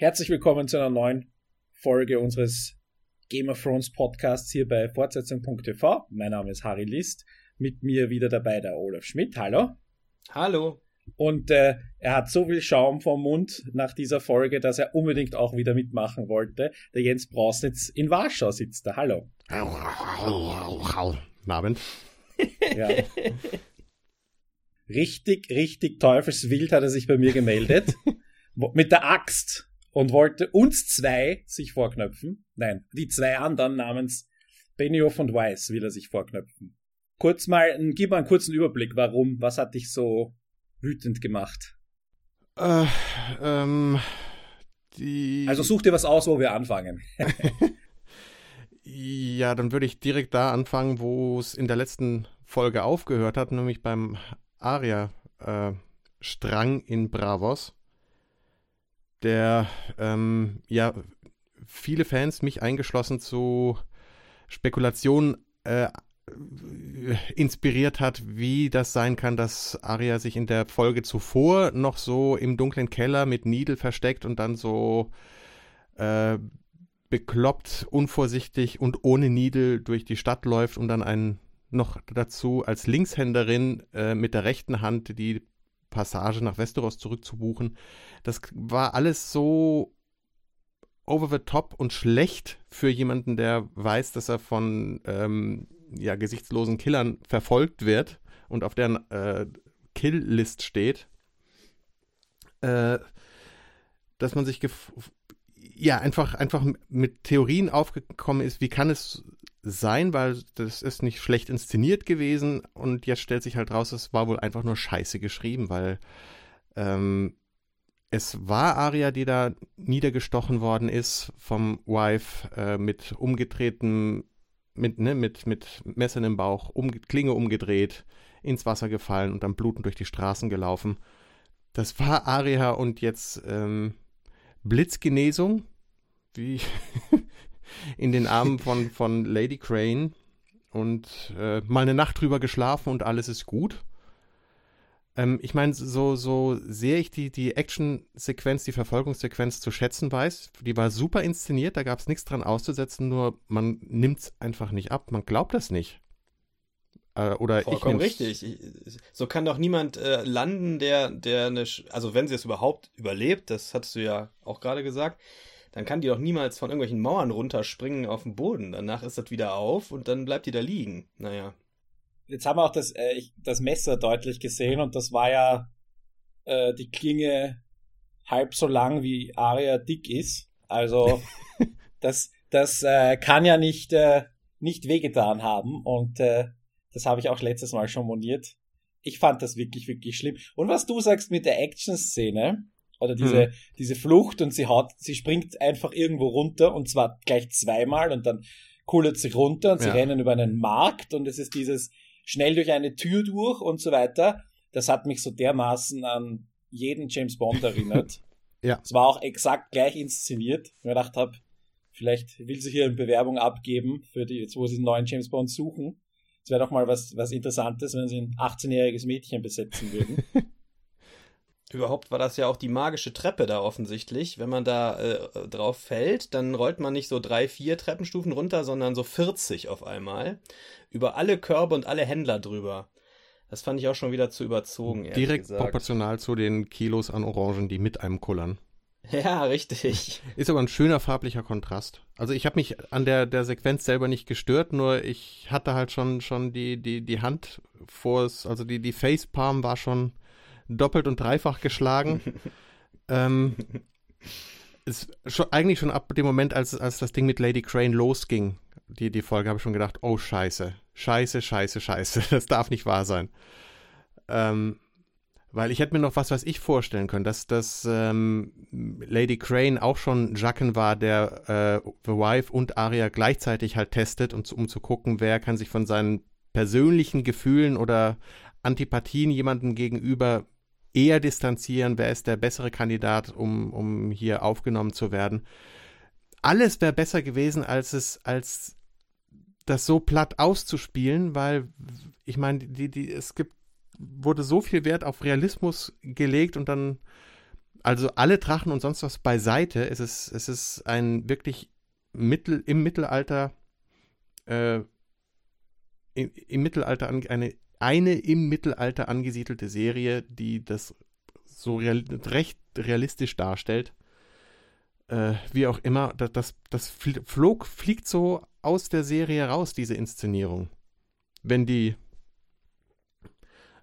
Herzlich willkommen zu einer neuen Folge unseres Game of Thrones Podcasts hier bei Fortsetzung.tv. Mein Name ist Harry List. Mit mir wieder dabei der Olaf Schmidt. Hallo. Hallo. Und äh, er hat so viel Schaum vom Mund nach dieser Folge, dass er unbedingt auch wieder mitmachen wollte. Der Jens Brausnitz in Warschau sitzt da. Hallo. Abend. Ja. Richtig, richtig teufelswild hat er sich bei mir gemeldet. mit der Axt und wollte uns zwei sich vorknöpfen. Nein, die zwei anderen namens Benioff und Weiss will er sich vorknöpfen. Kurz mal, gib mal einen kurzen Überblick, warum, was hat dich so wütend gemacht? Äh, ähm, die... Also such dir was aus, wo wir anfangen. ja, dann würde ich direkt da anfangen, wo es in der letzten Folge aufgehört hat, nämlich beim Aria-Strang äh, in Bravos der ähm, ja viele Fans, mich eingeschlossen, zu Spekulationen äh, inspiriert hat, wie das sein kann, dass Arya sich in der Folge zuvor noch so im dunklen Keller mit Needle versteckt und dann so äh, bekloppt, unvorsichtig und ohne Needle durch die Stadt läuft und dann einen noch dazu als Linkshänderin äh, mit der rechten Hand die Passage nach Westeros zurückzubuchen. Das war alles so over the top und schlecht für jemanden, der weiß, dass er von ähm, ja, gesichtslosen Killern verfolgt wird und auf deren äh, Kill-List steht, äh, dass man sich ja einfach, einfach mit Theorien aufgekommen ist, wie kann es sein, weil das ist nicht schlecht inszeniert gewesen und jetzt stellt sich halt raus, es war wohl einfach nur scheiße geschrieben, weil ähm, es war Aria, die da niedergestochen worden ist vom Wife äh, mit umgedrehtem, mit, ne, mit, mit Messern im Bauch, um, Klinge umgedreht, ins Wasser gefallen und dann blutend durch die Straßen gelaufen. Das war Aria und jetzt ähm, Blitzgenesung, wie in den Armen von, von Lady Crane und äh, mal eine Nacht drüber geschlafen und alles ist gut. Ähm, ich meine, so, so sehr ich die, die Action-Sequenz, die Verfolgungssequenz zu schätzen weiß, die war super inszeniert, da gab es nichts dran auszusetzen, nur man nimmt es einfach nicht ab, man glaubt das nicht. Äh, oder Vollkommen richtig. Ich, so kann doch niemand äh, landen, der, der eine, also wenn sie es überhaupt überlebt, das hattest du ja auch gerade gesagt, dann kann die doch niemals von irgendwelchen Mauern runterspringen auf den Boden. Danach ist das wieder auf und dann bleibt die da liegen. Naja. Jetzt haben wir auch das, äh, das Messer deutlich gesehen und das war ja äh, die Klinge halb so lang wie Aria dick ist. Also das, das äh, kann ja nicht, äh, nicht wehgetan haben und äh, das habe ich auch letztes Mal schon moniert. Ich fand das wirklich, wirklich schlimm. Und was du sagst mit der Action-Szene, oder diese, hm. diese Flucht und sie haut, sie springt einfach irgendwo runter und zwar gleich zweimal und dann kullert sie runter und sie ja. rennen über einen Markt und es ist dieses schnell durch eine Tür durch und so weiter. Das hat mich so dermaßen an jeden James Bond erinnert. ja. Es war auch exakt gleich inszeniert. Ich mir gedacht habe, vielleicht will sie hier eine Bewerbung abgeben für die, jetzt wo sie einen neuen James Bond suchen. Es wäre doch mal was, was Interessantes, wenn sie ein 18-jähriges Mädchen besetzen würden. Überhaupt war das ja auch die magische Treppe da offensichtlich. Wenn man da äh, drauf fällt, dann rollt man nicht so drei, vier Treppenstufen runter, sondern so 40 auf einmal. Über alle Körbe und alle Händler drüber. Das fand ich auch schon wieder zu überzogen. Direkt gesagt. proportional zu den Kilos an Orangen, die mit einem kullern. Ja, richtig. Ist aber ein schöner farblicher Kontrast. Also ich habe mich an der, der Sequenz selber nicht gestört, nur ich hatte halt schon, schon die, die, die Hand vor es, also die, die Facepalm war schon doppelt und dreifach geschlagen. ähm, ist schon, eigentlich schon ab dem Moment, als, als das Ding mit Lady Crane losging, die, die Folge, habe ich schon gedacht, oh scheiße, scheiße, scheiße, scheiße, das darf nicht wahr sein. Ähm, weil ich hätte mir noch was, was ich vorstellen können, dass, dass ähm, Lady Crane auch schon Jacken war, der äh, The Wife und Arya gleichzeitig halt testet, und, um zu gucken, wer kann sich von seinen persönlichen Gefühlen oder Antipathien jemandem gegenüber eher distanzieren, wer ist der bessere Kandidat, um, um hier aufgenommen zu werden. Alles wäre besser gewesen, als es, als das so platt auszuspielen, weil ich meine, die, die, es gibt, wurde so viel Wert auf Realismus gelegt und dann also alle Drachen und sonst was beiseite. Es ist, es ist ein wirklich Mittel, im Mittelalter, äh, im, im Mittelalter eine, eine im Mittelalter angesiedelte Serie, die das so real, recht realistisch darstellt. Äh, wie auch immer, das, das, das flog, fliegt so aus der Serie raus, diese Inszenierung. Wenn die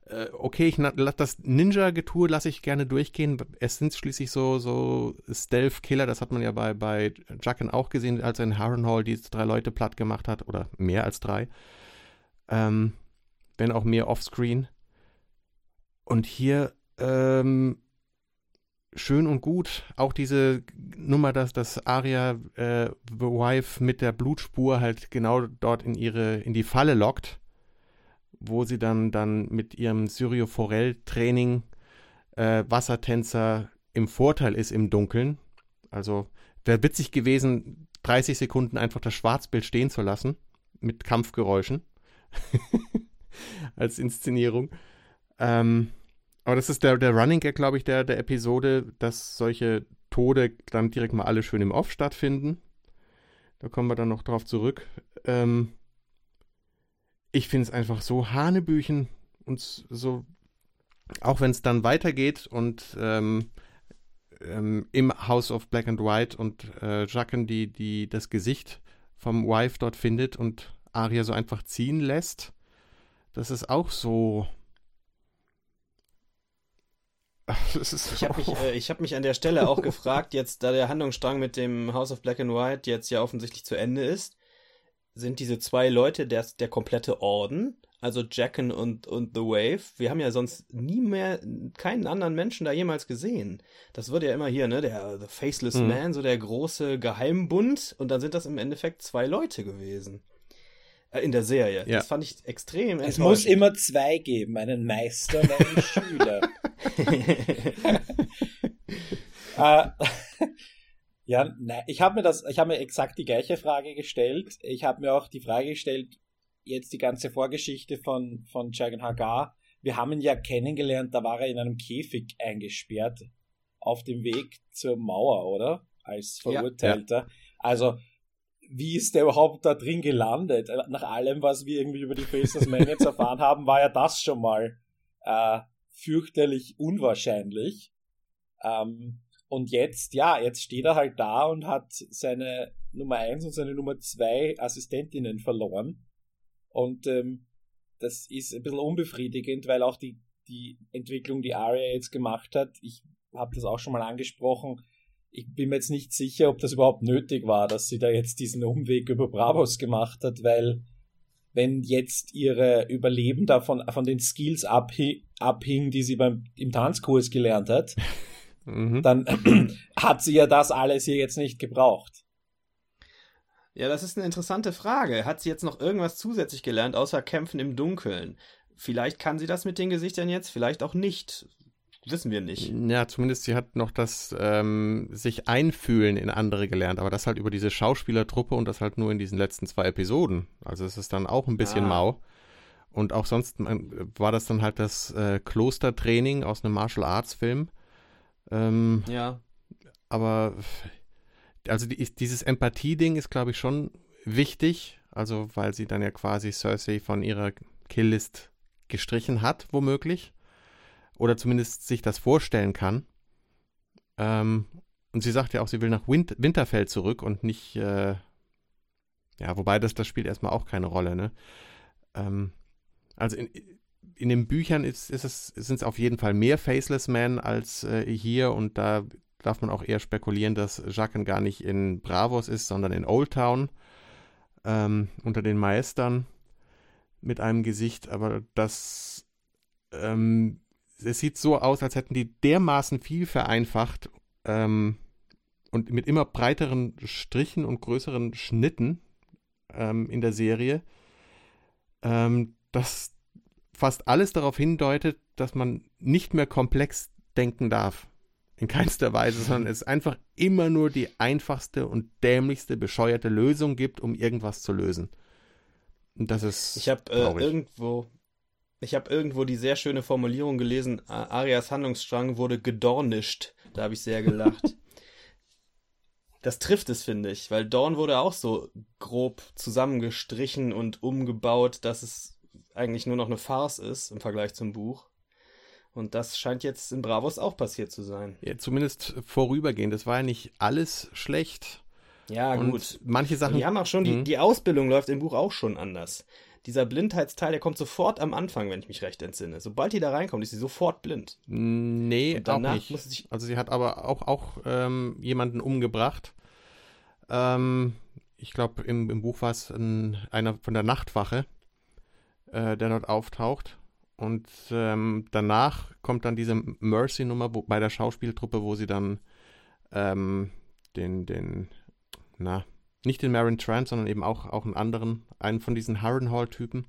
äh, okay, ich das Ninja-Getue lasse ich gerne durchgehen. Es sind schließlich so, so Stealth-Killer, das hat man ja bei, bei Jucken auch gesehen, als er in Harrenhal die drei Leute platt gemacht hat, oder mehr als drei. Ähm, wenn auch mehr offscreen. Und hier ähm, schön und gut. Auch diese Nummer, dass das Aria äh, The Wife mit der Blutspur halt genau dort in ihre in die Falle lockt wo sie dann, dann mit ihrem Syrio-Forell-Training äh, Wassertänzer im Vorteil ist im Dunkeln. Also wäre witzig gewesen, 30 Sekunden einfach das Schwarzbild stehen zu lassen mit Kampfgeräuschen als Inszenierung. Ähm, aber das ist der, der Running Gag, glaube ich, der, der Episode, dass solche Tode dann direkt mal alle schön im Off stattfinden. Da kommen wir dann noch drauf zurück. Ähm, ich finde es einfach so Hanebüchen und so, auch wenn es dann weitergeht und ähm, ähm, im House of Black and White und äh, Jacken die, die das Gesicht vom Wife dort findet und Aria so einfach ziehen lässt, das ist auch so. ich habe mich, äh, hab mich an der Stelle auch gefragt, jetzt da der Handlungsstrang mit dem House of Black and White jetzt ja offensichtlich zu Ende ist, sind diese zwei Leute der, der komplette Orden, also Jacken und, und The Wave. Wir haben ja sonst nie mehr keinen anderen Menschen da jemals gesehen. Das wird ja immer hier, ne, der The Faceless mhm. Man, so der große Geheimbund, und dann sind das im Endeffekt zwei Leute gewesen. Äh, in der Serie. Ja. Das fand ich extrem Es muss immer zwei geben, einen Meister und einen Schüler. äh, Ja, nein, ich habe mir das, ich habe mir exakt die gleiche Frage gestellt. Ich habe mir auch die Frage gestellt, jetzt die ganze Vorgeschichte von, von Jagan Hagar. Wir haben ihn ja kennengelernt, da war er in einem Käfig eingesperrt auf dem Weg zur Mauer, oder? Als Verurteilter. Ja, ja. Also, wie ist der überhaupt da drin gelandet? Nach allem, was wir irgendwie über die Faceless Man jetzt erfahren haben, war ja das schon mal äh, fürchterlich unwahrscheinlich. Ähm, und jetzt, ja, jetzt steht er halt da und hat seine Nummer 1 und seine Nummer 2 Assistentinnen verloren. Und ähm, das ist ein bisschen unbefriedigend, weil auch die, die Entwicklung, die Aria jetzt gemacht hat, ich habe das auch schon mal angesprochen, ich bin mir jetzt nicht sicher, ob das überhaupt nötig war, dass sie da jetzt diesen Umweg über Bravos gemacht hat, weil wenn jetzt ihre Überleben davon von den Skills abhing, abhing die sie beim im Tanzkurs gelernt hat, mhm. dann hat sie ja das alles hier jetzt nicht gebraucht. Ja, das ist eine interessante Frage. Hat sie jetzt noch irgendwas zusätzlich gelernt, außer Kämpfen im Dunkeln? Vielleicht kann sie das mit den Gesichtern jetzt, vielleicht auch nicht. Wissen wir nicht. Ja, zumindest sie hat noch das ähm, sich einfühlen in andere gelernt, aber das halt über diese Schauspielertruppe und das halt nur in diesen letzten zwei Episoden. Also es ist dann auch ein bisschen ah. mau. Und auch sonst war das dann halt das äh, Klostertraining aus einem Martial Arts Film. Ähm, ja. Aber also die, dieses Empathie-Ding ist, glaube ich, schon wichtig. Also, weil sie dann ja quasi Cersei von ihrer Killlist gestrichen hat, womöglich. Oder zumindest sich das vorstellen kann. Ähm, und sie sagt ja auch, sie will nach Win Winterfell zurück und nicht, äh, ja, wobei das, das spielt erstmal auch keine Rolle, ne? Ähm, also in, in den Büchern ist, ist es, sind es auf jeden Fall mehr Faceless Men als äh, hier und da darf man auch eher spekulieren, dass Jaqen gar nicht in Bravos ist, sondern in Old Town ähm, unter den Meistern mit einem Gesicht, aber das ähm, es sieht so aus, als hätten die dermaßen viel vereinfacht ähm, und mit immer breiteren Strichen und größeren Schnitten ähm, in der Serie, ähm, dass fast alles darauf hindeutet, dass man nicht mehr komplex denken darf. In keinster Weise, sondern es einfach immer nur die einfachste und dämlichste, bescheuerte Lösung gibt, um irgendwas zu lösen. Und das ist. Ich habe äh, irgendwo. Ich habe irgendwo die sehr schöne Formulierung gelesen, Arias Handlungsstrang wurde gedornischt. Da habe ich sehr gelacht. das trifft es, finde ich, weil Dawn wurde auch so grob zusammengestrichen und umgebaut, dass es eigentlich nur noch eine Farce ist im Vergleich zum Buch. Und das scheint jetzt in Bravos auch passiert zu sein. Ja, zumindest vorübergehend. Das war ja nicht alles schlecht. Ja, und gut. Manche Sachen. Die haben auch schon, die, mhm. die Ausbildung läuft im Buch auch schon anders. Dieser Blindheitsteil, der kommt sofort am Anfang, wenn ich mich recht entsinne. Sobald die da reinkommt, ist sie sofort blind. Nee, auch nicht. also sie hat aber auch, auch ähm, jemanden umgebracht. Ähm, ich glaube, im, im Buch war es ein, einer von der Nachtwache, äh, der dort auftaucht. Und ähm, danach kommt dann diese Mercy-Nummer bei der Schauspieltruppe, wo sie dann ähm, den, den na, nicht den Marin Trant, sondern eben auch, auch einen anderen, einen von diesen Harrenhall-Typen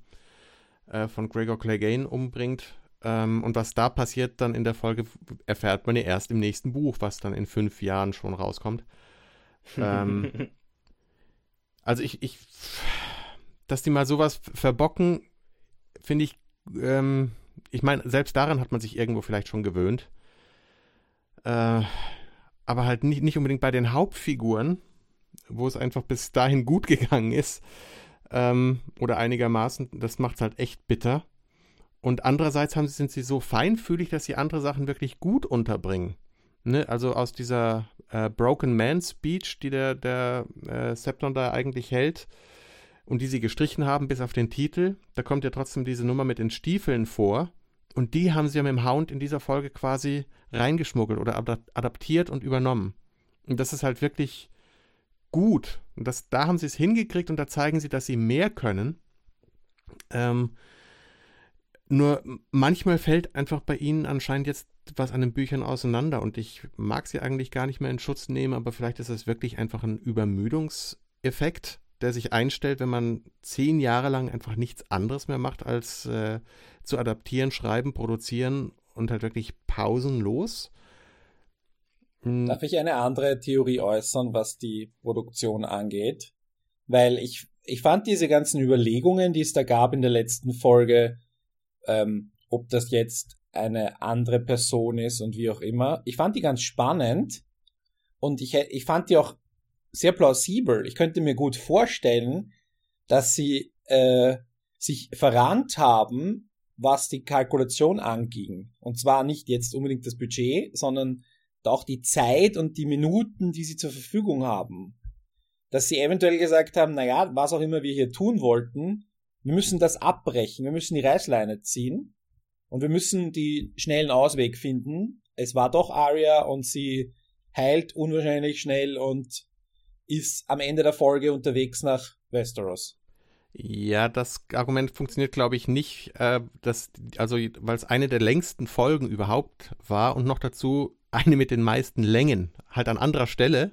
äh, von Gregor Clegane umbringt. Ähm, und was da passiert dann in der Folge, erfährt man ja erst im nächsten Buch, was dann in fünf Jahren schon rauskommt. ähm, also ich, ich, dass die mal sowas verbocken, finde ich, ähm, ich meine, selbst daran hat man sich irgendwo vielleicht schon gewöhnt. Äh, aber halt nicht, nicht unbedingt bei den Hauptfiguren, wo es einfach bis dahin gut gegangen ist. Ähm, oder einigermaßen, das macht es halt echt bitter. Und andererseits haben, sind sie so feinfühlig, dass sie andere Sachen wirklich gut unterbringen. Ne? Also aus dieser äh, Broken Man Speech, die der, der äh, Septon da eigentlich hält und die sie gestrichen haben bis auf den Titel, da kommt ja trotzdem diese Nummer mit den Stiefeln vor. Und die haben sie ja mit dem Hound in dieser Folge quasi reingeschmuggelt oder adaptiert und übernommen. Und das ist halt wirklich gut. Und das, da haben sie es hingekriegt und da zeigen sie, dass sie mehr können. Ähm, nur manchmal fällt einfach bei ihnen anscheinend jetzt was an den Büchern auseinander und ich mag sie eigentlich gar nicht mehr in Schutz nehmen, aber vielleicht ist es wirklich einfach ein Übermüdungseffekt, der sich einstellt, wenn man zehn Jahre lang einfach nichts anderes mehr macht, als äh, zu adaptieren, schreiben, produzieren und halt wirklich pausenlos. Hm. Darf ich eine andere Theorie äußern, was die Produktion angeht? Weil ich, ich fand diese ganzen Überlegungen, die es da gab in der letzten Folge, ähm, ob das jetzt eine andere Person ist und wie auch immer, ich fand die ganz spannend und ich, ich fand die auch sehr plausibel. Ich könnte mir gut vorstellen, dass sie äh, sich verrannt haben, was die Kalkulation anging. Und zwar nicht jetzt unbedingt das Budget, sondern auch die Zeit und die Minuten, die sie zur Verfügung haben. Dass sie eventuell gesagt haben, naja, was auch immer wir hier tun wollten, wir müssen das abbrechen, wir müssen die Reißleine ziehen und wir müssen die schnellen Ausweg finden. Es war doch Aria und sie heilt unwahrscheinlich schnell und ist am Ende der Folge unterwegs nach Westeros. Ja, das Argument funktioniert, glaube ich, nicht, äh, dass, also, weil es eine der längsten Folgen überhaupt war und noch dazu eine mit den meisten Längen, halt an anderer Stelle.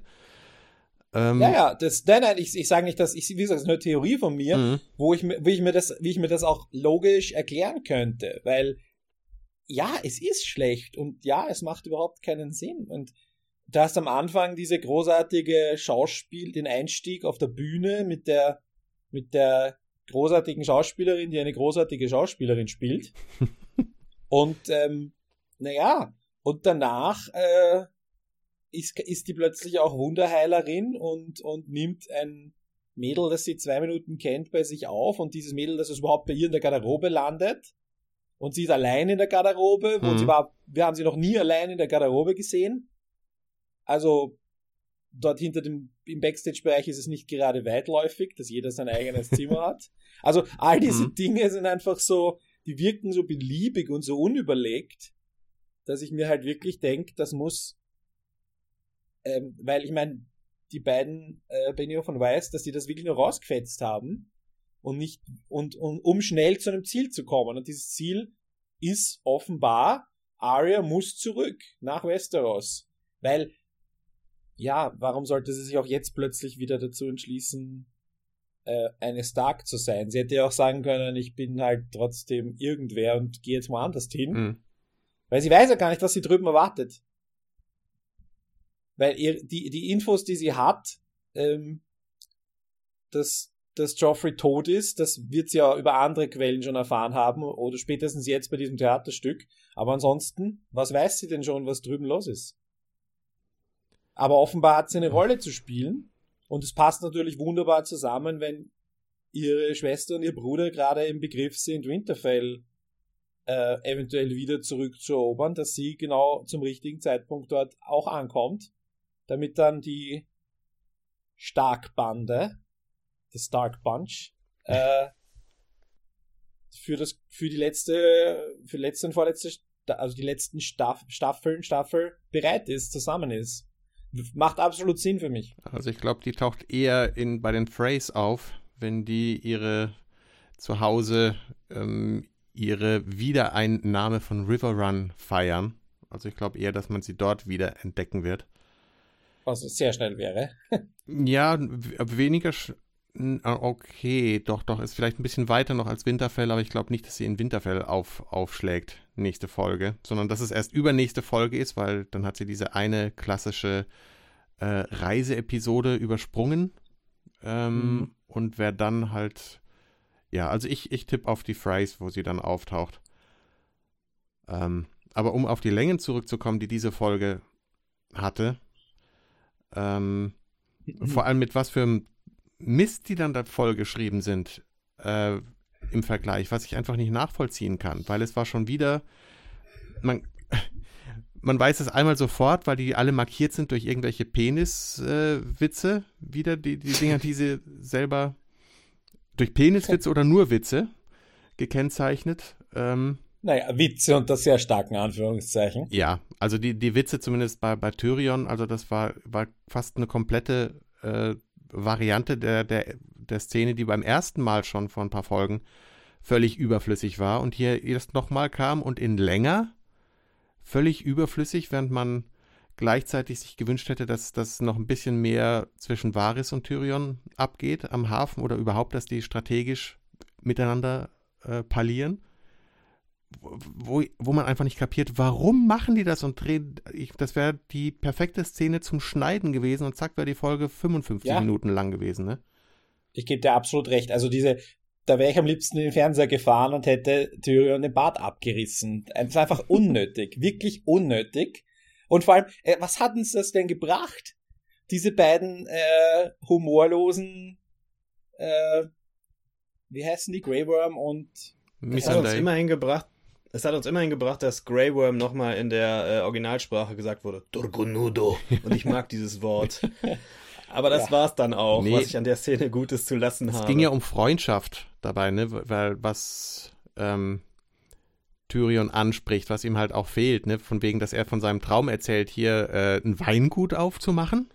Ähm, ja, ja, das, nein, nein, ich, ich sage nicht, dass ich, wie gesagt, das ist eine Theorie von mir, mhm. wo ich, wie ich mir das, wie ich mir das auch logisch erklären könnte, weil ja, es ist schlecht und ja, es macht überhaupt keinen Sinn und du hast am Anfang diese großartige Schauspiel, den Einstieg auf der Bühne mit der, mit der großartigen Schauspielerin, die eine großartige Schauspielerin spielt. und ähm, naja, und danach äh, ist, ist die plötzlich auch Wunderheilerin und, und nimmt ein Mädel, das sie zwei Minuten kennt, bei sich auf und dieses Mädel, das es überhaupt bei ihr in der Garderobe landet. Und sie ist allein in der Garderobe, wo mhm. sie war, wir haben sie noch nie allein in der Garderobe gesehen. Also dort hinter dem im Backstage-Bereich ist es nicht gerade weitläufig, dass jeder sein eigenes Zimmer hat. Also all diese mhm. Dinge sind einfach so, die wirken so beliebig und so unüberlegt dass ich mir halt wirklich denke, das muss, ähm, weil ich meine, die beiden äh, Benio von Weiß, dass die das wirklich nur rausgefetzt haben und nicht und, und um schnell zu einem Ziel zu kommen. Und dieses Ziel ist offenbar, Arya muss zurück nach Westeros, weil ja, warum sollte sie sich auch jetzt plötzlich wieder dazu entschließen, äh, eine Stark zu sein? Sie hätte ja auch sagen können, ich bin halt trotzdem irgendwer und gehe jetzt mal anders hin. Mhm. Weil sie weiß ja gar nicht, was sie drüben erwartet. Weil ihr, die, die Infos, die sie hat, ähm, das, dass Joffrey tot ist. Das wird sie ja über andere Quellen schon erfahren haben oder spätestens jetzt bei diesem Theaterstück. Aber ansonsten, was weiß sie denn schon, was drüben los ist? Aber offenbar hat sie eine Rolle zu spielen und es passt natürlich wunderbar zusammen, wenn ihre Schwester und ihr Bruder gerade im Begriff sind, Winterfell äh, eventuell wieder zurückzuerobern, dass sie genau zum richtigen Zeitpunkt dort auch ankommt, damit dann die Starkbande, the Stark Bunch, äh, für das, für die letzte, für letzte und vorletzte, also die letzten Staff, Staffeln, Staffel bereit ist, zusammen ist. Macht absolut Sinn für mich. Also ich glaube, die taucht eher in, bei den Phrase auf, wenn die ihre zu Hause ähm, ihre Wiedereinnahme von River Run feiern. Also ich glaube eher, dass man sie dort wieder entdecken wird. Was sehr schnell wäre. ja, weniger. Ah, okay, doch, doch, ist vielleicht ein bisschen weiter noch als Winterfell, aber ich glaube nicht, dass sie in Winterfell auf, aufschlägt, nächste Folge, sondern dass es erst übernächste Folge ist, weil dann hat sie diese eine klassische äh, Reiseepisode übersprungen ähm, mhm. und wer dann halt ja, also ich, ich tippe auf die Phrase, wo sie dann auftaucht. Ähm, aber um auf die Längen zurückzukommen, die diese Folge hatte, ähm, mhm. vor allem mit was für Mist die dann da vollgeschrieben sind äh, im Vergleich, was ich einfach nicht nachvollziehen kann, weil es war schon wieder, man, man weiß es einmal sofort, weil die alle markiert sind durch irgendwelche Peniswitze, äh, wieder die, die Dinger, die sie selber durch Peniswitze oder nur Witze gekennzeichnet. Ähm, naja, Witze unter sehr starken Anführungszeichen. Ja, also die, die Witze zumindest bei, bei Tyrion, also das war, war fast eine komplette äh, Variante der, der, der Szene, die beim ersten Mal schon vor ein paar Folgen völlig überflüssig war und hier erst nochmal kam und in länger völlig überflüssig, während man gleichzeitig sich gewünscht hätte, dass das noch ein bisschen mehr zwischen Varys und Tyrion abgeht am Hafen oder überhaupt, dass die strategisch miteinander äh, parlieren. Wo, wo man einfach nicht kapiert, warum machen die das und drehen. Ich, das wäre die perfekte Szene zum Schneiden gewesen und zack wäre die Folge 55 ja. Minuten lang gewesen, ne? Ich gebe dir absolut recht. Also diese, da wäre ich am liebsten in den Fernseher gefahren und hätte Tyrion den Bart abgerissen. Das ist einfach unnötig, wirklich unnötig. Und vor allem, äh, was hat uns das denn gebracht? Diese beiden äh, humorlosen, äh, wie heißen die, Grey Worm und es hat uns immerhin gebracht, es hat uns immerhin gebracht, dass Grey Worm nochmal in der äh, Originalsprache gesagt wurde. Turgunudo. Und ich mag dieses Wort. Aber das ja. war's dann auch, nee, was ich an der Szene Gutes zu lassen habe. Es ging ja um Freundschaft dabei, ne? Weil was ähm, Tyrion anspricht, was ihm halt auch fehlt, ne? Von wegen, dass er von seinem Traum erzählt, hier äh, ein Weingut aufzumachen.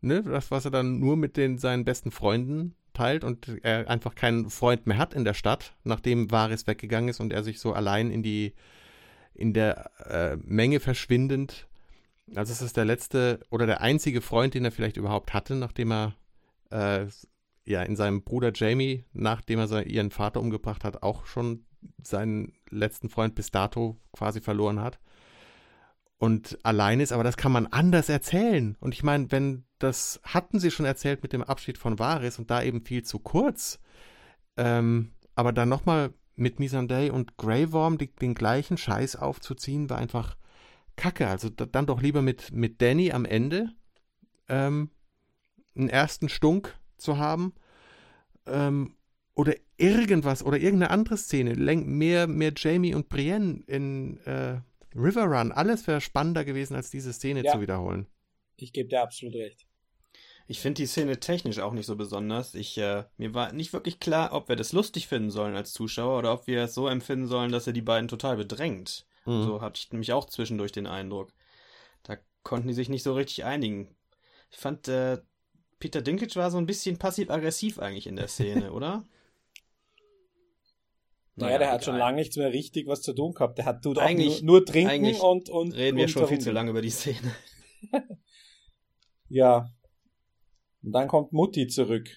Ne? Das, was er dann nur mit den, seinen besten Freunden teilt und er einfach keinen Freund mehr hat in der Stadt, nachdem Varys weggegangen ist und er sich so allein in die in der äh, Menge verschwindend. Also es ist der letzte oder der einzige Freund, den er vielleicht überhaupt hatte, nachdem er äh, ja in seinem Bruder Jamie, nachdem er ihren Vater umgebracht hat, auch schon seinen letzten Freund bis dato quasi verloren hat und allein ist, aber das kann man anders erzählen. Und ich meine, wenn das hatten sie schon erzählt mit dem Abschied von Varys und da eben viel zu kurz, ähm, aber dann nochmal mit Missandei und Grey Worm die, den gleichen Scheiß aufzuziehen, war einfach Kacke. Also da, dann doch lieber mit, mit Danny am Ende ähm, einen ersten Stunk zu haben ähm, oder irgendwas oder irgendeine andere Szene, mehr, mehr Jamie und Brienne in äh, River Run, alles wäre spannender gewesen, als diese Szene ja. zu wiederholen. Ich gebe dir absolut recht. Ich finde die Szene technisch auch nicht so besonders. Ich, äh, mir war nicht wirklich klar, ob wir das lustig finden sollen als Zuschauer oder ob wir es so empfinden sollen, dass er die beiden total bedrängt. Mhm. So hatte ich nämlich auch zwischendurch den Eindruck. Da konnten die sich nicht so richtig einigen. Ich fand, äh, Peter Dinklage war so ein bisschen passiv-aggressiv eigentlich in der Szene, oder? Naja, der hat schon lange nichts mehr richtig was zu tun gehabt. Der hat tut eigentlich, nur, nur trinken und, und. Reden wir und schon viel zu lange über die Szene. ja. Und dann kommt Mutti zurück.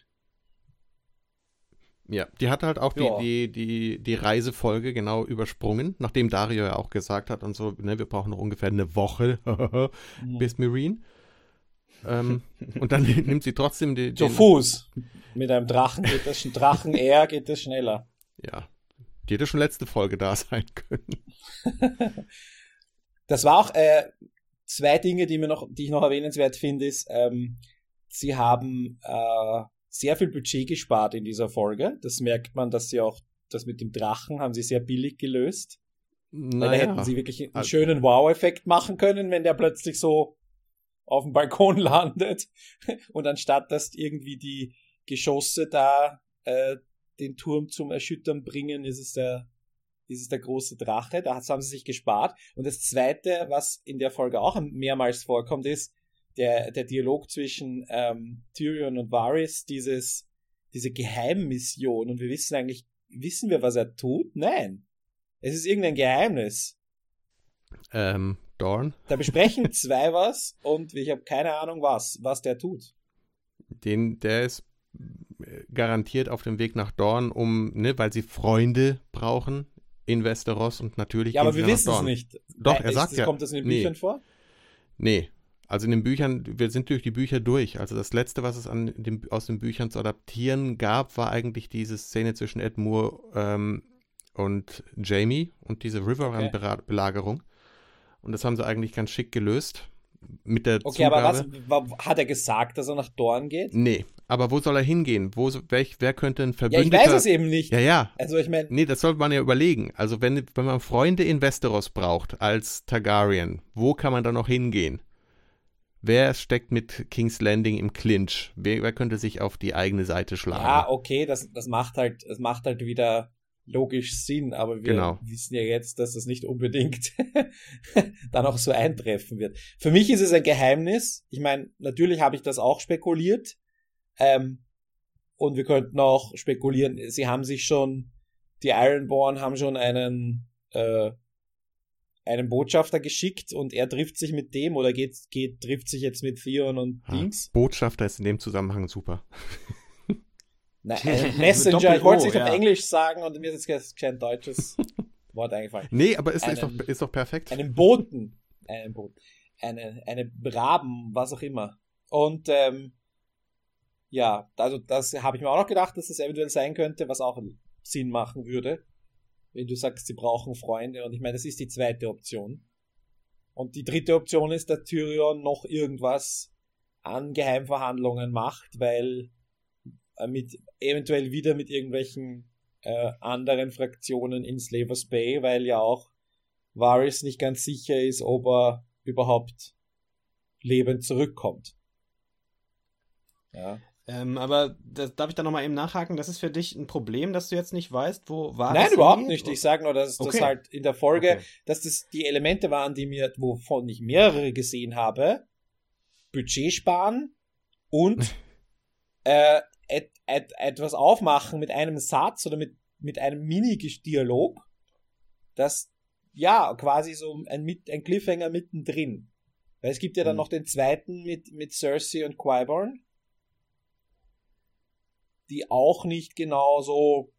Ja, die hat halt auch die, die, die, die Reisefolge genau übersprungen, nachdem Dario ja auch gesagt hat und so, ne, wir brauchen noch ungefähr eine Woche bis Marine. ähm, und dann nimmt sie trotzdem die, Zu Fuß. Mit einem Drachen geht das, Drachen eher geht das schneller. Ja. Die hätte schon letzte Folge da sein können. das war auch äh, zwei Dinge, die, mir noch, die ich noch erwähnenswert finde, ist, ähm, sie haben äh, sehr viel Budget gespart in dieser Folge. Das merkt man, dass sie auch das mit dem Drachen haben sie sehr billig gelöst. Naja. Weil da hätten sie wirklich einen also, schönen Wow-Effekt machen können, wenn der plötzlich so auf dem Balkon landet. Und anstatt dass irgendwie die Geschosse da äh, den Turm zum Erschüttern bringen, ist es der, ist es der große Drache. Da haben sie sich gespart. Und das zweite, was in der Folge auch mehrmals vorkommt, ist der, der Dialog zwischen ähm, Tyrion und Varys, dieses, diese Geheimmission. Und wir wissen eigentlich, wissen wir, was er tut? Nein. Es ist irgendein Geheimnis. Ähm, Dorn? Da besprechen zwei was und ich habe keine Ahnung was, was der tut. Den, der ist garantiert auf dem Weg nach Dorn, um, ne, weil sie Freunde brauchen in Westeros und natürlich. Ja, aber wir wissen es nicht. Doch, er sagt ja. Kommt das in den Büchern nee. vor? Nee. Also in den Büchern, wir sind durch die Bücher durch. Also das letzte, was es an dem, aus den Büchern zu adaptieren gab, war eigentlich diese Szene zwischen Ed Moore ähm, und Jamie und diese Riverrun-Belagerung. Und das haben sie eigentlich ganz schick gelöst. Mit der okay, Zugabe. aber was, hat er gesagt, dass er nach Dorn geht? Nee, aber wo soll er hingehen? Wo, welch, wer könnte ein Verbündeter... Ja, ich weiß es eben nicht. Ja, ja. Also ich meine... Nee, das sollte man ja überlegen. Also wenn, wenn man Freunde in Westeros braucht als Targaryen, wo kann man da noch hingehen? Wer steckt mit King's Landing im Clinch? Wer, wer könnte sich auf die eigene Seite schlagen? Ja, okay, das, das macht halt, das macht halt wieder logisch Sinn, aber wir genau. wissen ja jetzt, dass das nicht unbedingt dann auch so eintreffen wird. Für mich ist es ein Geheimnis. Ich meine, natürlich habe ich das auch spekuliert. Ähm, und wir könnten auch spekulieren, sie haben sich schon, die Ironborn haben schon einen, äh, einen Botschafter geschickt und er trifft sich mit dem oder geht, geht trifft sich jetzt mit Theon und ja, Dings. Botschafter ist in dem Zusammenhang super. Nein, äh, Messenger, ich wollte es nicht ja. auf Englisch sagen und mir ist jetzt kein deutsches Wort eingefallen. Nee, aber ist, einen, ist, doch, ist doch perfekt. Einen Boten. Einen Boten. Eine, eine Raben, was auch immer. Und ähm, ja, also das habe ich mir auch noch gedacht, dass das eventuell sein könnte, was auch Sinn machen würde. Wenn du sagst, sie brauchen Freunde. Und ich meine, das ist die zweite Option. Und die dritte Option ist, dass Tyrion noch irgendwas an Geheimverhandlungen macht, weil mit eventuell wieder mit irgendwelchen äh, anderen Fraktionen in Slavers Bay, weil ja auch Varys nicht ganz sicher ist, ob er überhaupt lebend zurückkommt. Ja. Ähm, aber das, darf ich da nochmal eben nachhaken? Das ist für dich ein Problem, dass du jetzt nicht weißt, wo Varys Nein, überhaupt geht? nicht. Ich sage nur, dass okay. das halt in der Folge, okay. dass das die Elemente waren, die mir, wovon ich mehrere gesehen habe, Budget sparen und äh, et, et, etwas aufmachen mit einem Satz oder mit, mit einem Mini-Dialog, das ja quasi so ein, ein Cliffhanger mittendrin. Weil es gibt ja dann mhm. noch den zweiten mit, mit Cersei und Qyburn, die auch nicht genau so,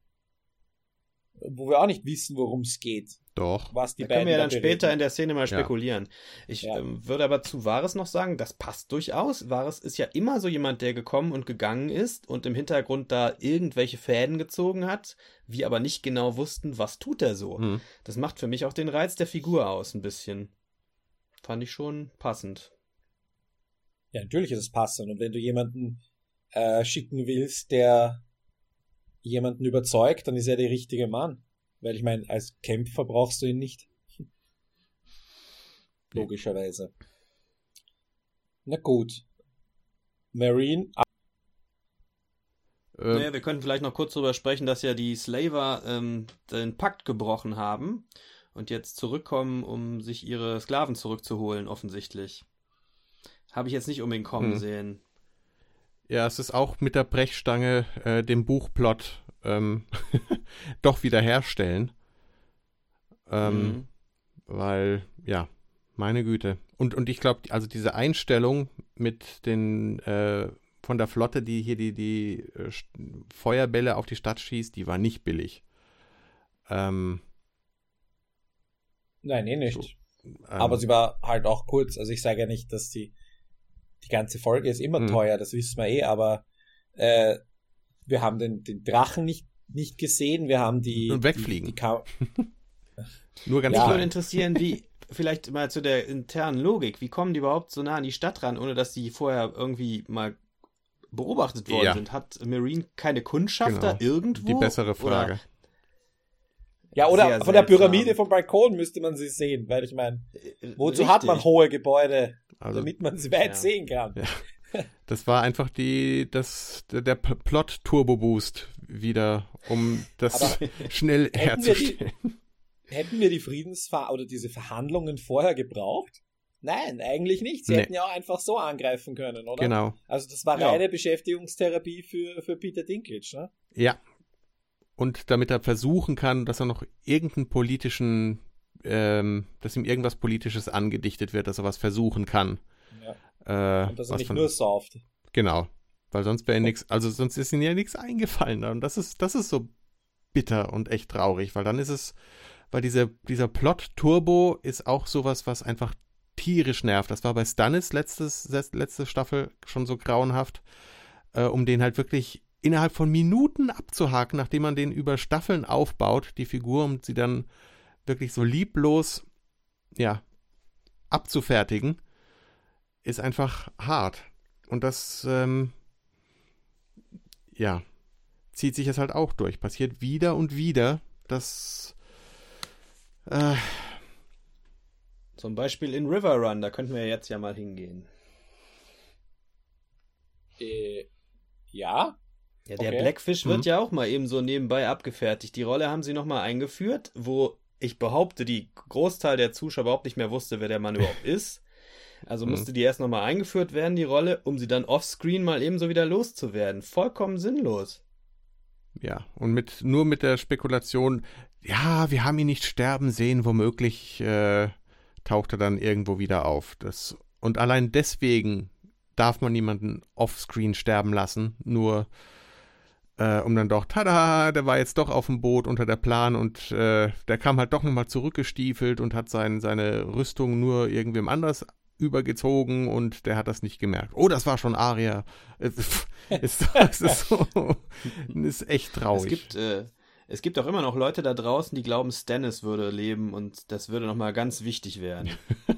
wo wir auch nicht wissen, worum es geht. Doch. Was die da können wir ja dann später in der Szene mal spekulieren. Ja. Ich ja. ähm, würde aber zu Vares noch sagen, das passt durchaus. Vares ist ja immer so jemand, der gekommen und gegangen ist und im Hintergrund da irgendwelche Fäden gezogen hat, wir aber nicht genau wussten, was tut er so. Hm. Das macht für mich auch den Reiz der Figur aus ein bisschen. Fand ich schon passend. Ja, natürlich ist es passend. Und wenn du jemanden äh, schicken willst, der jemanden überzeugt, dann ist er der richtige Mann. Weil ich meine, als Kämpfer brauchst du ihn nicht. Logischerweise. Na gut. Marine. Ähm, naja, wir könnten vielleicht noch kurz darüber sprechen, dass ja die Slaver ähm, den Pakt gebrochen haben und jetzt zurückkommen, um sich ihre Sklaven zurückzuholen, offensichtlich. Habe ich jetzt nicht unbedingt kommen hm. sehen. Ja, es ist auch mit der Brechstange äh, dem Buchplot ähm, doch wiederherstellen. Ähm, mhm. Weil, ja, meine Güte. Und, und ich glaube, also diese Einstellung mit den äh, von der Flotte, die hier die, die äh, Feuerbälle auf die Stadt schießt, die war nicht billig. Ähm, Nein, eh nicht. So, ähm, Aber sie war halt auch kurz. Also ich sage ja nicht, dass sie die ganze Folge ist immer mhm. teuer, das wissen wir eh, aber äh, wir haben den, den Drachen nicht, nicht gesehen, wir haben die. Und wegfliegen. Die, die Nur ganz ja. Mich würde interessieren, wie, vielleicht mal zu der internen Logik, wie kommen die überhaupt so nah an die Stadt ran, ohne dass die vorher irgendwie mal beobachtet worden ja. sind? Hat Marine keine Kundschafter genau. irgendwo? Die bessere Frage. Oder ja, oder von der Pyramide von Balkon müsste man sie sehen, weil ich meine, äh, wozu Richtig. hat man hohe Gebäude, also, damit man sie weit ja. sehen kann? Ja. Das war einfach die, das, der Plot-Turbo-Boost wieder, um das schnell herzustellen. Wir die, hätten wir die Friedensver- oder diese Verhandlungen vorher gebraucht? Nein, eigentlich nicht. Sie nee. hätten ja auch einfach so angreifen können, oder? Genau. Also das war reine Beschäftigungstherapie für, für Peter Dinklage, ne? Ja, und damit er versuchen kann, dass er noch irgendeinen politischen, ähm, dass ihm irgendwas Politisches angedichtet wird, dass er was versuchen kann. Ja. Äh, und dass er nicht von, nur soft. Genau. Weil sonst wäre nichts, also sonst ist ihm ja nichts eingefallen. Und das ist, das ist so bitter und echt traurig, weil dann ist es, weil dieser, dieser Plot-Turbo ist auch sowas, was einfach tierisch nervt. Das war bei Stannis letztes, letzte Staffel schon so grauenhaft, äh, um den halt wirklich innerhalb von Minuten abzuhaken, nachdem man den über Staffeln aufbaut, die Figur, um sie dann wirklich so lieblos, ja, abzufertigen, ist einfach hart. Und das, ähm, ja, zieht sich es halt auch durch. Passiert wieder und wieder, dass, äh, zum Beispiel in River Run, da könnten wir jetzt ja mal hingehen. Äh, ja, ja, der okay. Blackfish wird mhm. ja auch mal eben so nebenbei abgefertigt. Die Rolle haben sie nochmal eingeführt, wo ich behaupte, die Großteil der Zuschauer überhaupt nicht mehr wusste, wer der Mann überhaupt ist. Also mhm. musste die erst nochmal eingeführt werden, die Rolle, um sie dann offscreen mal ebenso wieder loszuwerden. Vollkommen sinnlos. Ja, und mit nur mit der Spekulation, ja, wir haben ihn nicht sterben sehen, womöglich äh, taucht er dann irgendwo wieder auf. Das, und allein deswegen darf man niemanden offscreen sterben lassen, nur äh, um dann doch, tada, der war jetzt doch auf dem Boot unter der Plan und äh, der kam halt doch nochmal zurückgestiefelt und hat sein, seine Rüstung nur irgendwem anders übergezogen und der hat das nicht gemerkt. Oh, das war schon Aria. ist, ist, ist, so, ist echt traurig. Es gibt, äh, es gibt auch immer noch Leute da draußen, die glauben, Stannis würde leben und das würde nochmal ganz wichtig werden.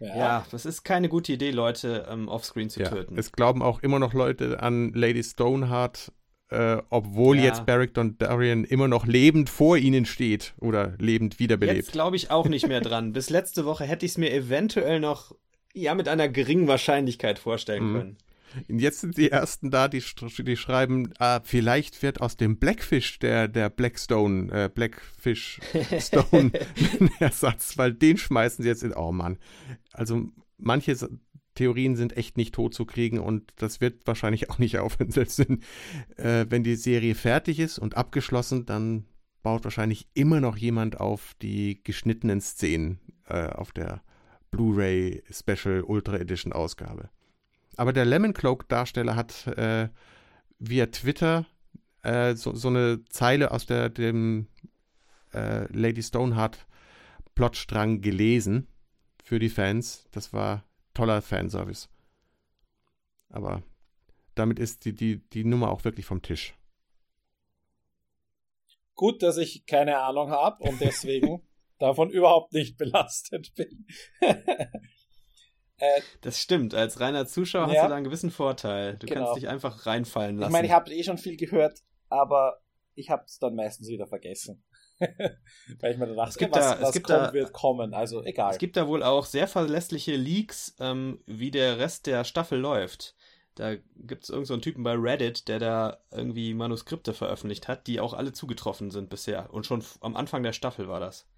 Ja. ja. das ist keine gute Idee, Leute ähm, offscreen zu ja, töten. Es glauben auch immer noch Leute an Lady Stoneheart, äh, obwohl ja. jetzt Barrick Dondarrion immer noch lebend vor ihnen steht oder lebend wiederbelebt. Jetzt glaube ich auch nicht mehr dran. Bis letzte Woche hätte ich es mir eventuell noch ja mit einer geringen Wahrscheinlichkeit vorstellen mhm. können. Und jetzt sind die ersten da, die, die schreiben, ah, vielleicht wird aus dem Blackfish der, der Blackstone, äh, Blackfish Stone Ersatz, weil den schmeißen sie jetzt in, oh Mann. Also manche Theorien sind echt nicht tot zu kriegen und das wird wahrscheinlich auch nicht aufhören. Selbst wenn, äh, wenn die Serie fertig ist und abgeschlossen, dann baut wahrscheinlich immer noch jemand auf die geschnittenen Szenen äh, auf der Blu-ray Special Ultra Edition Ausgabe. Aber der Lemon Cloak Darsteller hat äh, via Twitter äh, so, so, eine Zeile aus der, dem äh, Lady Stoneheart Plotstrang gelesen für die Fans. Das war toller Fanservice. Aber damit ist die, die, die Nummer auch wirklich vom Tisch. Gut, dass ich keine Ahnung habe und deswegen davon überhaupt nicht belastet bin. äh, das stimmt. Als reiner Zuschauer ja, hast du da einen gewissen Vorteil. Du genau. kannst dich einfach reinfallen lassen. Ich meine, ich habe eh schon viel gehört, aber ich habe es dann meistens wieder vergessen. Weil ich mir dachte, es gibt was, da, was es gibt kommen, da, wird kommen, also egal. Es gibt da wohl auch sehr verlässliche Leaks, ähm, wie der Rest der Staffel läuft. Da gibt es irgendeinen so Typen bei Reddit, der da irgendwie Manuskripte veröffentlicht hat, die auch alle zugetroffen sind bisher. Und schon am Anfang der Staffel war das.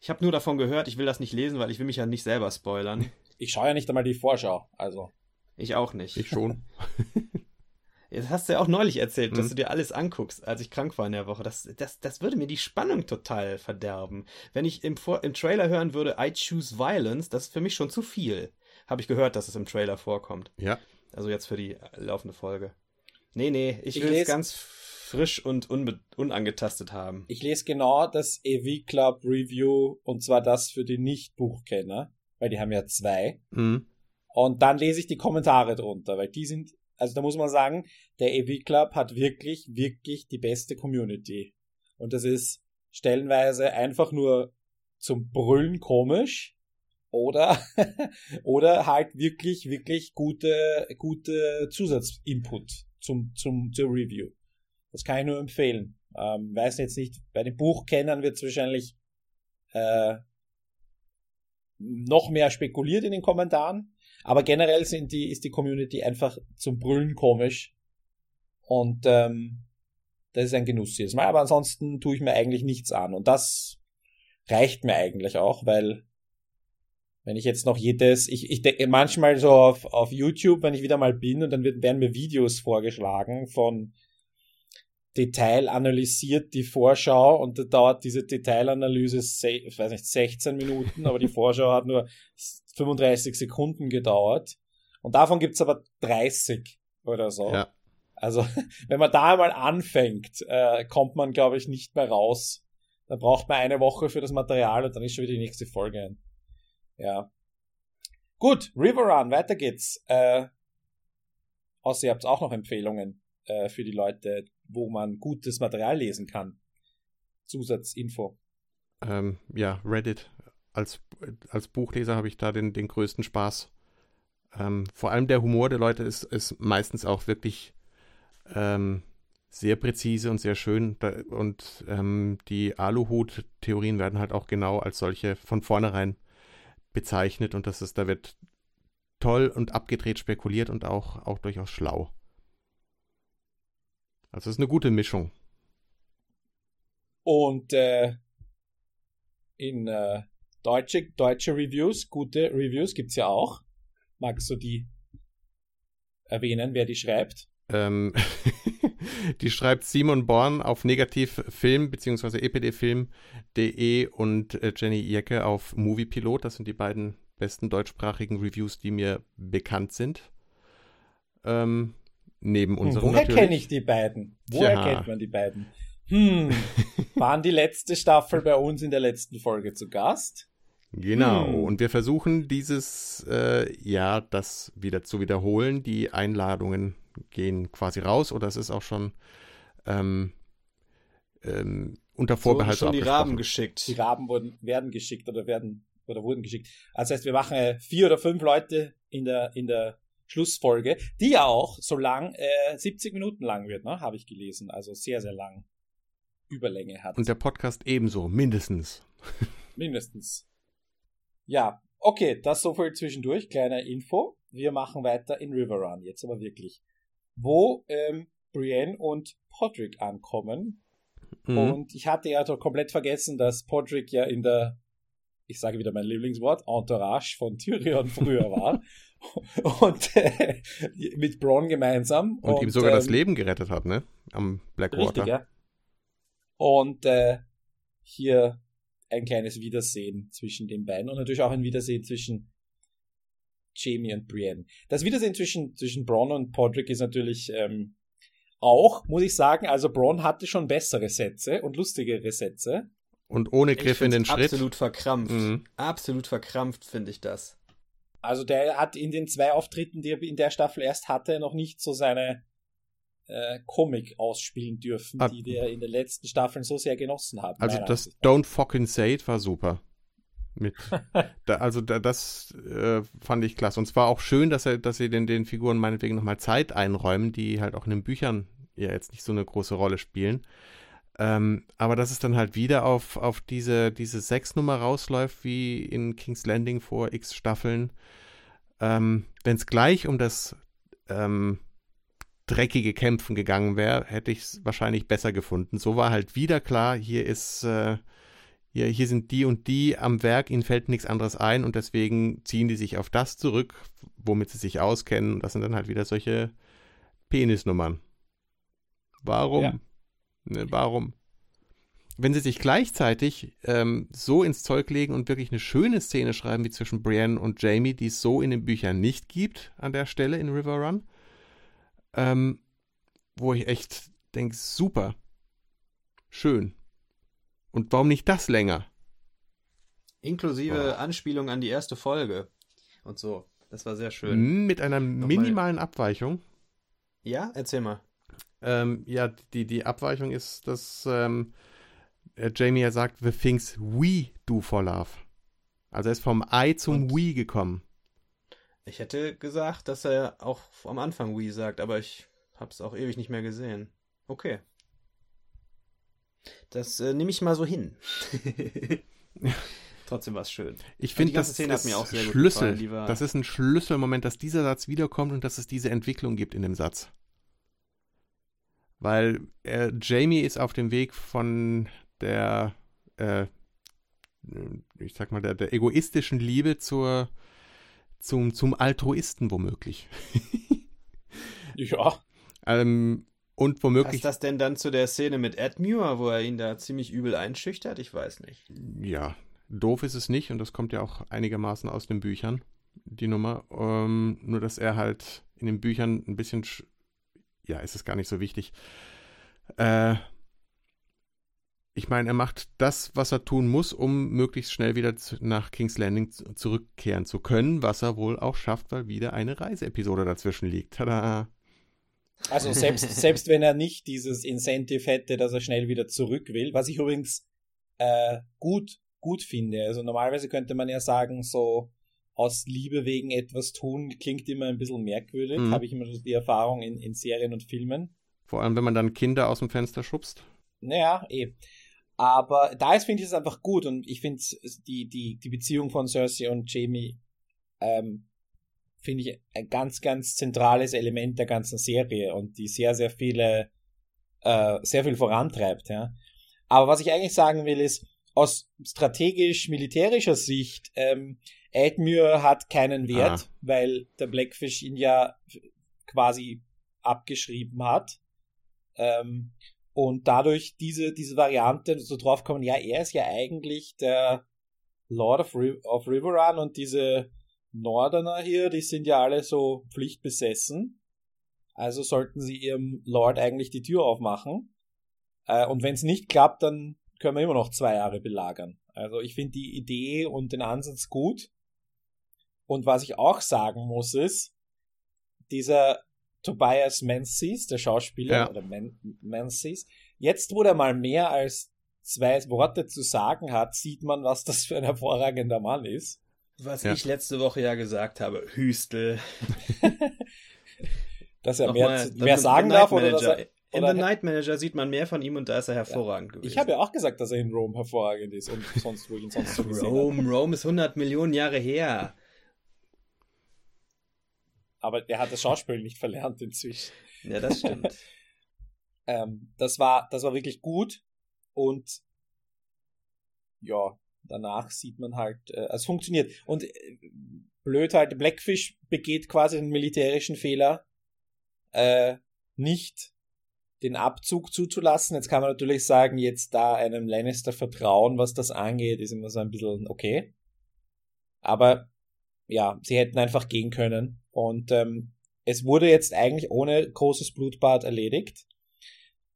Ich habe nur davon gehört, ich will das nicht lesen, weil ich will mich ja nicht selber spoilern. Ich schaue ja nicht einmal die Vorschau, also. Ich auch nicht. Ich schon. Das hast du ja auch neulich erzählt, mhm. dass du dir alles anguckst, als ich krank war in der Woche. Das, das, das würde mir die Spannung total verderben. Wenn ich im, im Trailer hören würde, I choose violence, das ist für mich schon zu viel. Habe ich gehört, dass es im Trailer vorkommt. Ja. Also jetzt für die laufende Folge. Nee, nee, ich, ich will es ganz frisch und unangetastet haben. Ich lese genau das EV Club Review und zwar das für die Nicht-Buchkenner, weil die haben ja zwei. Mhm. Und dann lese ich die Kommentare drunter, weil die sind, also da muss man sagen, der EV Club hat wirklich, wirklich die beste Community. Und das ist stellenweise einfach nur zum Brüllen komisch oder, oder halt wirklich, wirklich gute, gute Zusatzinput zum, zum, zur Review. Das kann ich nur empfehlen. Ähm, weiß jetzt nicht, bei den Buchkennern wird es wahrscheinlich äh, noch mehr spekuliert in den Kommentaren. Aber generell sind die, ist die Community einfach zum Brüllen komisch. Und ähm, das ist ein Genuss jedes Mal. Aber ansonsten tue ich mir eigentlich nichts an. Und das reicht mir eigentlich auch, weil wenn ich jetzt noch jedes, ich, ich denke manchmal so auf, auf YouTube, wenn ich wieder mal bin und dann wird, werden mir Videos vorgeschlagen von Detail analysiert die Vorschau und da dauert diese Detailanalyse, ich weiß nicht, 16 Minuten, aber die Vorschau hat nur 35 Sekunden gedauert. Und davon gibt's aber 30 oder so. Ja. Also, wenn man da mal anfängt, äh, kommt man, glaube ich, nicht mehr raus. Dann braucht man eine Woche für das Material und dann ist schon wieder die nächste Folge. Ja. Gut, River Run, weiter geht's. Äh, außer ihr habt auch noch Empfehlungen äh, für die Leute, wo man gutes Material lesen kann. Zusatzinfo. Ähm, ja, Reddit. Als, als Buchleser habe ich da den, den größten Spaß. Ähm, vor allem der Humor der Leute ist, ist meistens auch wirklich ähm, sehr präzise und sehr schön. und ähm, die Aluhut-Theorien werden halt auch genau als solche von vornherein bezeichnet und das ist, da wird toll und abgedreht spekuliert und auch, auch durchaus schlau. Also es ist eine gute Mischung. Und äh, in äh, deutsche, deutsche Reviews, gute Reviews gibt's ja auch. Magst du die erwähnen, wer die schreibt? Ähm, die schreibt Simon Born auf Negativfilm bzw. epdfilm.de und äh, Jenny Jecke auf Moviepilot. Das sind die beiden besten deutschsprachigen Reviews, die mir bekannt sind. Ähm, neben unserem Woher kenne ich die beiden? Woher Tja. kennt man die beiden? Hm, waren die letzte Staffel bei uns in der letzten Folge zu Gast? Genau, hm. und wir versuchen dieses äh, Jahr das wieder zu wiederholen. Die Einladungen gehen quasi raus oder es ist auch schon ähm, ähm, unter Vorbehalt so, schon die Raben geschickt. Die Raben wurden, werden geschickt oder werden oder wurden geschickt. Also das heißt, wir machen äh, vier oder fünf Leute in der in der Schlussfolge, die ja auch so lang äh, 70 Minuten lang wird, ne, habe ich gelesen. Also sehr sehr lang Überlänge hat. Und der Podcast ebenso, mindestens. mindestens. Ja, okay, das so viel zwischendurch, kleine Info. Wir machen weiter in River Run, jetzt aber wirklich. Wo ähm, Brienne und Podrick ankommen. Mhm. Und ich hatte ja doch komplett vergessen, dass Podrick ja in der, ich sage wieder mein Lieblingswort, Entourage von Tyrion früher war. und äh, mit Bronn gemeinsam. Und, und ihm sogar ähm, das Leben gerettet hat, ne? Am Blackwater. Richtig, ja. Und äh, hier ein kleines Wiedersehen zwischen den beiden und natürlich auch ein Wiedersehen zwischen Jamie und Brienne. Das Wiedersehen zwischen, zwischen Bronn und Podrick ist natürlich ähm, auch, muss ich sagen, also Bronn hatte schon bessere Sätze und lustigere Sätze. Und ohne Griff in den Schritt. Absolut verkrampft. Mhm. Absolut verkrampft finde ich das. Also der hat in den zwei Auftritten, die er in der Staffel erst hatte, noch nicht so seine äh, Comic ausspielen dürfen, ah, die wir in den letzten Staffeln so sehr genossen haben. Also das Don't Fucking Say It war super. Mit, da, also da, das äh, fand ich klasse. Und zwar auch schön, dass er, dass sie den, den Figuren meinetwegen nochmal Zeit einräumen, die halt auch in den Büchern ja jetzt nicht so eine große Rolle spielen. Ähm, aber dass es dann halt wieder auf, auf diese, diese Sechs-Nummer rausläuft, wie in King's Landing vor x Staffeln. Ähm, Wenn es gleich um das ähm, dreckige Kämpfen gegangen wäre, hätte ich es wahrscheinlich besser gefunden. So war halt wieder klar, hier ist, äh, hier, hier sind die und die am Werk, ihnen fällt nichts anderes ein und deswegen ziehen die sich auf das zurück, womit sie sich auskennen. Das sind dann halt wieder solche Penisnummern. Warum? Ja. Ne, warum? Wenn sie sich gleichzeitig ähm, so ins Zeug legen und wirklich eine schöne Szene schreiben, wie zwischen Brienne und Jamie, die es so in den Büchern nicht gibt an der Stelle in River Run, ähm, wo ich echt denke, super, schön. Und warum nicht das länger? Inklusive oh. Anspielung an die erste Folge und so. Das war sehr schön. Mit einer Nochmal. minimalen Abweichung. Ja, erzähl mal. Ähm, ja, die, die Abweichung ist, dass ähm, äh, Jamie ja sagt, the things we do for love. Also er ist vom I zum Und we gekommen. Ich hätte gesagt, dass er auch am Anfang we sagt, aber ich hab's auch ewig nicht mehr gesehen. Okay. Das äh, nehme ich mal so hin. Trotzdem war es schön. Ich finde, das Szene ist Schlüssel. Gefallen, das ist ein Schlüsselmoment, dass dieser Satz wiederkommt und dass es diese Entwicklung gibt in dem Satz. Weil äh, Jamie ist auf dem Weg von der, äh, ich sag mal, der, der egoistischen Liebe zur, zum, zum Altruisten womöglich. ja. Ähm, und womöglich. Passt das denn dann zu der Szene mit Edmure, wo er ihn da ziemlich übel einschüchtert? Ich weiß nicht. Ja, doof ist es nicht und das kommt ja auch einigermaßen aus den Büchern, die Nummer. Ähm, nur, dass er halt in den Büchern ein bisschen. Ja, ist es gar nicht so wichtig. Äh, ich meine, er macht das, was er tun muss, um möglichst schnell wieder nach King's Landing zurückkehren zu können, was er wohl auch schafft, weil wieder eine Reiseepisode dazwischen liegt. Tada! Also selbst, selbst wenn er nicht dieses Incentive hätte, dass er schnell wieder zurück will, was ich übrigens äh, gut, gut finde. Also normalerweise könnte man ja sagen, so aus Liebe wegen etwas tun, klingt immer ein bisschen merkwürdig. Mhm. Habe ich immer die Erfahrung in, in Serien und Filmen. Vor allem, wenn man dann Kinder aus dem Fenster schubst. Naja, eh. Aber da ist, finde ich es einfach gut und ich finde die, die, die Beziehung von Cersei und Jamie ähm, finde ich ein ganz, ganz zentrales Element der ganzen Serie und die sehr, sehr viele, äh, sehr viel vorantreibt, ja. Aber was ich eigentlich sagen will, ist, aus strategisch-militärischer Sicht, ähm, Edmure hat keinen Wert, ah. weil der Blackfish ihn ja quasi abgeschrieben hat. Ähm, und dadurch diese, diese Variante so drauf kommen, ja, er ist ja eigentlich der Lord of, Ri of Riverrun und diese Norderner hier, die sind ja alle so pflichtbesessen. Also sollten sie ihrem Lord eigentlich die Tür aufmachen. Äh, und wenn es nicht klappt, dann können wir immer noch zwei Jahre belagern. Also ich finde die Idee und den Ansatz gut. Und was ich auch sagen muss ist, dieser Tobias Menzies, der Schauspieler, ja. oder Man Menzies. Jetzt, wo er mal mehr als zwei Worte zu sagen hat, sieht man, was das für ein hervorragender Mann ist. Was ja. ich letzte Woche ja gesagt habe, Hüstel. dass er mehr, mal, mehr sagen darf oder dass er, in The Night Manager sieht man mehr von ihm und da ist er hervorragend ja. gewesen. Ich habe ja auch gesagt, dass er in Rome hervorragend ist und sonst wo ich ihn sonst so Rome, Rome ist 100 Millionen Jahre her. Aber er hat das Schauspiel nicht verlernt inzwischen. Ja, das stimmt. ähm, das war, das war wirklich gut und ja, danach sieht man halt, äh, es funktioniert. Und äh, blöd halt, Blackfish begeht quasi den militärischen Fehler, äh, nicht den Abzug zuzulassen. Jetzt kann man natürlich sagen, jetzt da einem Lannister vertrauen, was das angeht, ist immer so ein bisschen okay. Aber ja, sie hätten einfach gehen können. Und ähm, es wurde jetzt eigentlich ohne großes Blutbad erledigt,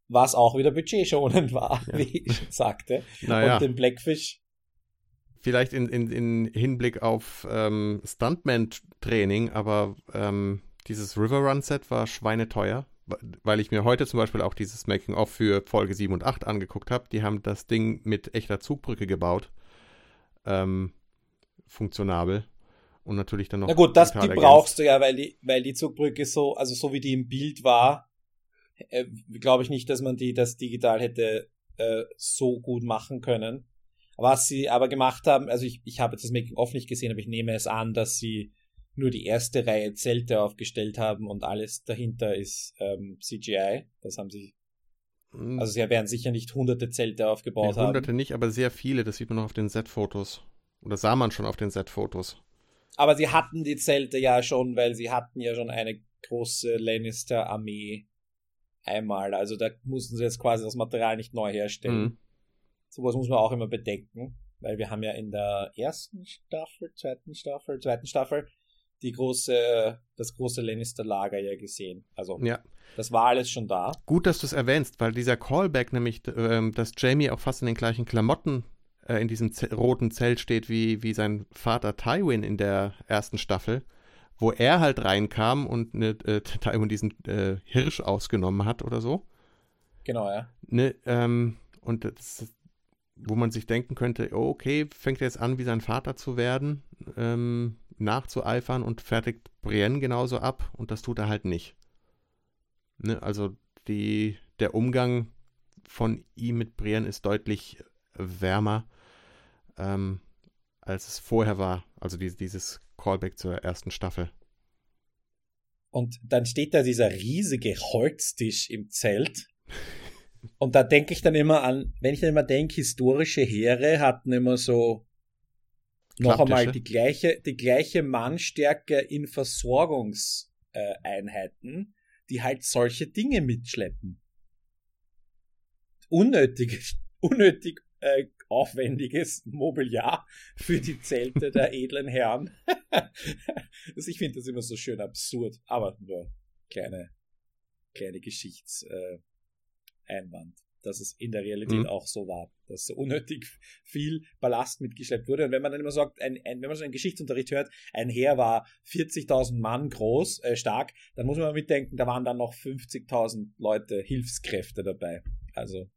was auch wieder budgetschonend war, ja. wie ich sagte. Naja. Und den Blackfish. Vielleicht in, in, in Hinblick auf ähm, Stuntman-Training, aber ähm, dieses River Run Set war schweineteuer, weil ich mir heute zum Beispiel auch dieses Making-of für Folge 7 und 8 angeguckt habe. Die haben das Ding mit echter Zugbrücke gebaut. Ähm, funktionabel und natürlich dann noch. Na gut, das, die brauchst du ja, weil die, weil die Zugbrücke so, also so wie die im Bild war, äh, glaube ich nicht, dass man die das digital hätte äh, so gut machen können. Was sie aber gemacht haben, also ich, ich habe jetzt das Making-of nicht gesehen, aber ich nehme es an, dass sie nur die erste Reihe Zelte aufgestellt haben und alles dahinter ist ähm, CGI. Das haben sie. Hm. Also sie werden sicher nicht hunderte Zelte aufgebaut nee, hunderte haben. Hunderte nicht, aber sehr viele. Das sieht man noch auf den Set-Fotos. Oder sah man schon auf den Set-Fotos. Aber sie hatten die Zelte ja schon, weil sie hatten ja schon eine große Lannister-Armee einmal. Also da mussten sie jetzt quasi das Material nicht neu herstellen. Mhm. Sowas muss man auch immer bedenken, weil wir haben ja in der ersten Staffel, zweiten Staffel, zweiten Staffel die große, das große Lannister-Lager ja gesehen. Also ja. das war alles schon da. Gut, dass du es erwähnst, weil dieser Callback, nämlich, äh, dass Jamie auch fast in den gleichen Klamotten äh, in diesem Z roten Zelt steht wie, wie sein Vater Tywin in der ersten Staffel, wo er halt reinkam und ne, äh, Tywin diesen äh, Hirsch ausgenommen hat oder so. Genau, ja. Ne, ähm, und das, wo man sich denken könnte, oh, okay, fängt er jetzt an, wie sein Vater zu werden, ähm, nachzueifern und fertigt Brienne genauso ab und das tut er halt nicht. Ne, also die, der Umgang von ihm mit Brienne ist deutlich wärmer, ähm, als es vorher war. Also die, dieses Callback zur ersten Staffel. Und dann steht da dieser riesige Holztisch im Zelt. Und da denke ich dann immer an, wenn ich dann immer denke, historische Heere hatten immer so noch einmal die gleiche, die gleiche Mannstärke in Versorgungseinheiten, die halt solche Dinge mitschleppen. Unnötig, unnötig äh, aufwendiges Mobiliar für die Zelte der edlen Herren. also ich finde das immer so schön absurd, aber nur kleine, kleine Geschichtseinwand, äh, dass es in der Realität mhm. auch so war, dass so unnötig viel Ballast mitgeschleppt wurde. Und wenn man dann immer sagt, ein, ein, wenn man so einen Geschichtsunterricht hört, ein Heer war 40.000 Mann groß, äh, stark, dann muss man mitdenken, da waren dann noch 50.000 Leute, Hilfskräfte dabei. Also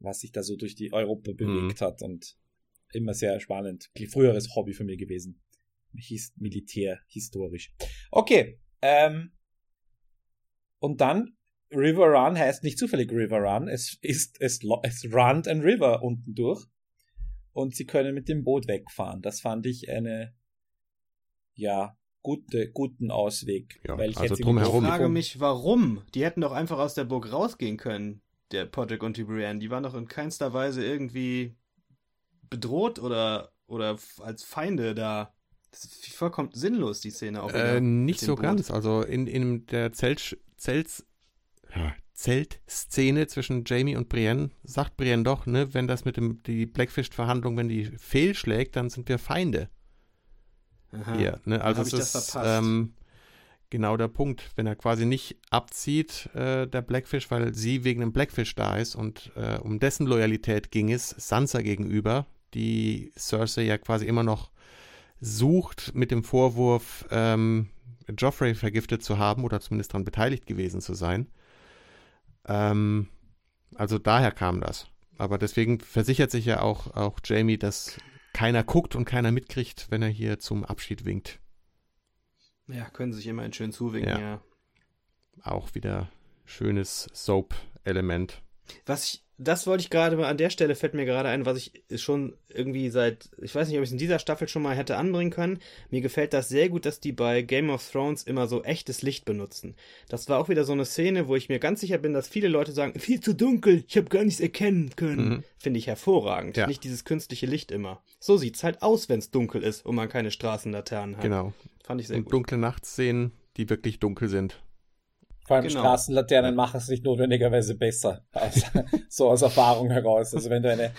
was sich da so durch die Europa bewegt mhm. hat und immer sehr spannend. Früheres Hobby von mir gewesen. Hieß Militär, historisch. Okay, ähm, und dann River Run heißt nicht zufällig River Run, es ist, es, es runt ein River unten durch und sie können mit dem Boot wegfahren. Das fand ich eine, ja, gute, guten Ausweg. Ja, weil ich also drumherum. Ich frage mich, warum? Die hätten doch einfach aus der Burg rausgehen können der Podrick und die Brienne, die waren doch in keinster Weise irgendwie bedroht oder, oder als Feinde da. Das ist vollkommen sinnlos, die Szene auch. Äh, nicht so Boot. ganz. Also in, in der Zelt, Zelt, Zeltszene zwischen Jamie und Brienne sagt Brienne doch, ne, wenn das mit dem die Blackfish-Verhandlung, wenn die fehlschlägt, dann sind wir Feinde. Aha. Hier, ne? Also es ist, ähm, genau der Punkt, wenn er quasi nicht abzieht, äh, der Blackfish, weil sie wegen dem Blackfish da ist und äh, um dessen Loyalität ging es Sansa gegenüber, die Cersei ja quasi immer noch sucht mit dem Vorwurf, ähm, Joffrey vergiftet zu haben oder zumindest daran beteiligt gewesen zu sein. Ähm, also daher kam das. Aber deswegen versichert sich ja auch, auch Jamie, dass keiner guckt und keiner mitkriegt, wenn er hier zum Abschied winkt. Ja, können sich immer ein schön zuwinken, ja. ja. Auch wieder schönes Soap-Element. Was ich, das wollte ich gerade mal an der Stelle fällt mir gerade ein, was ich schon irgendwie seit, ich weiß nicht, ob ich es in dieser Staffel schon mal hätte anbringen können. Mir gefällt das sehr gut, dass die bei Game of Thrones immer so echtes Licht benutzen. Das war auch wieder so eine Szene, wo ich mir ganz sicher bin, dass viele Leute sagen, viel zu dunkel, ich habe gar nichts erkennen können. Mhm. Finde ich hervorragend. Ja. Nicht dieses künstliche Licht immer. So sieht's halt aus, wenn es dunkel ist und man keine Straßenlaternen hat. Genau. Fand ich sehr und gut. dunkle Nachtszenen, die wirklich dunkel sind. Vor allem genau. Straßenlaternen machen es nicht notwendigerweise besser. Also, so aus Erfahrung heraus. Also wenn du eine,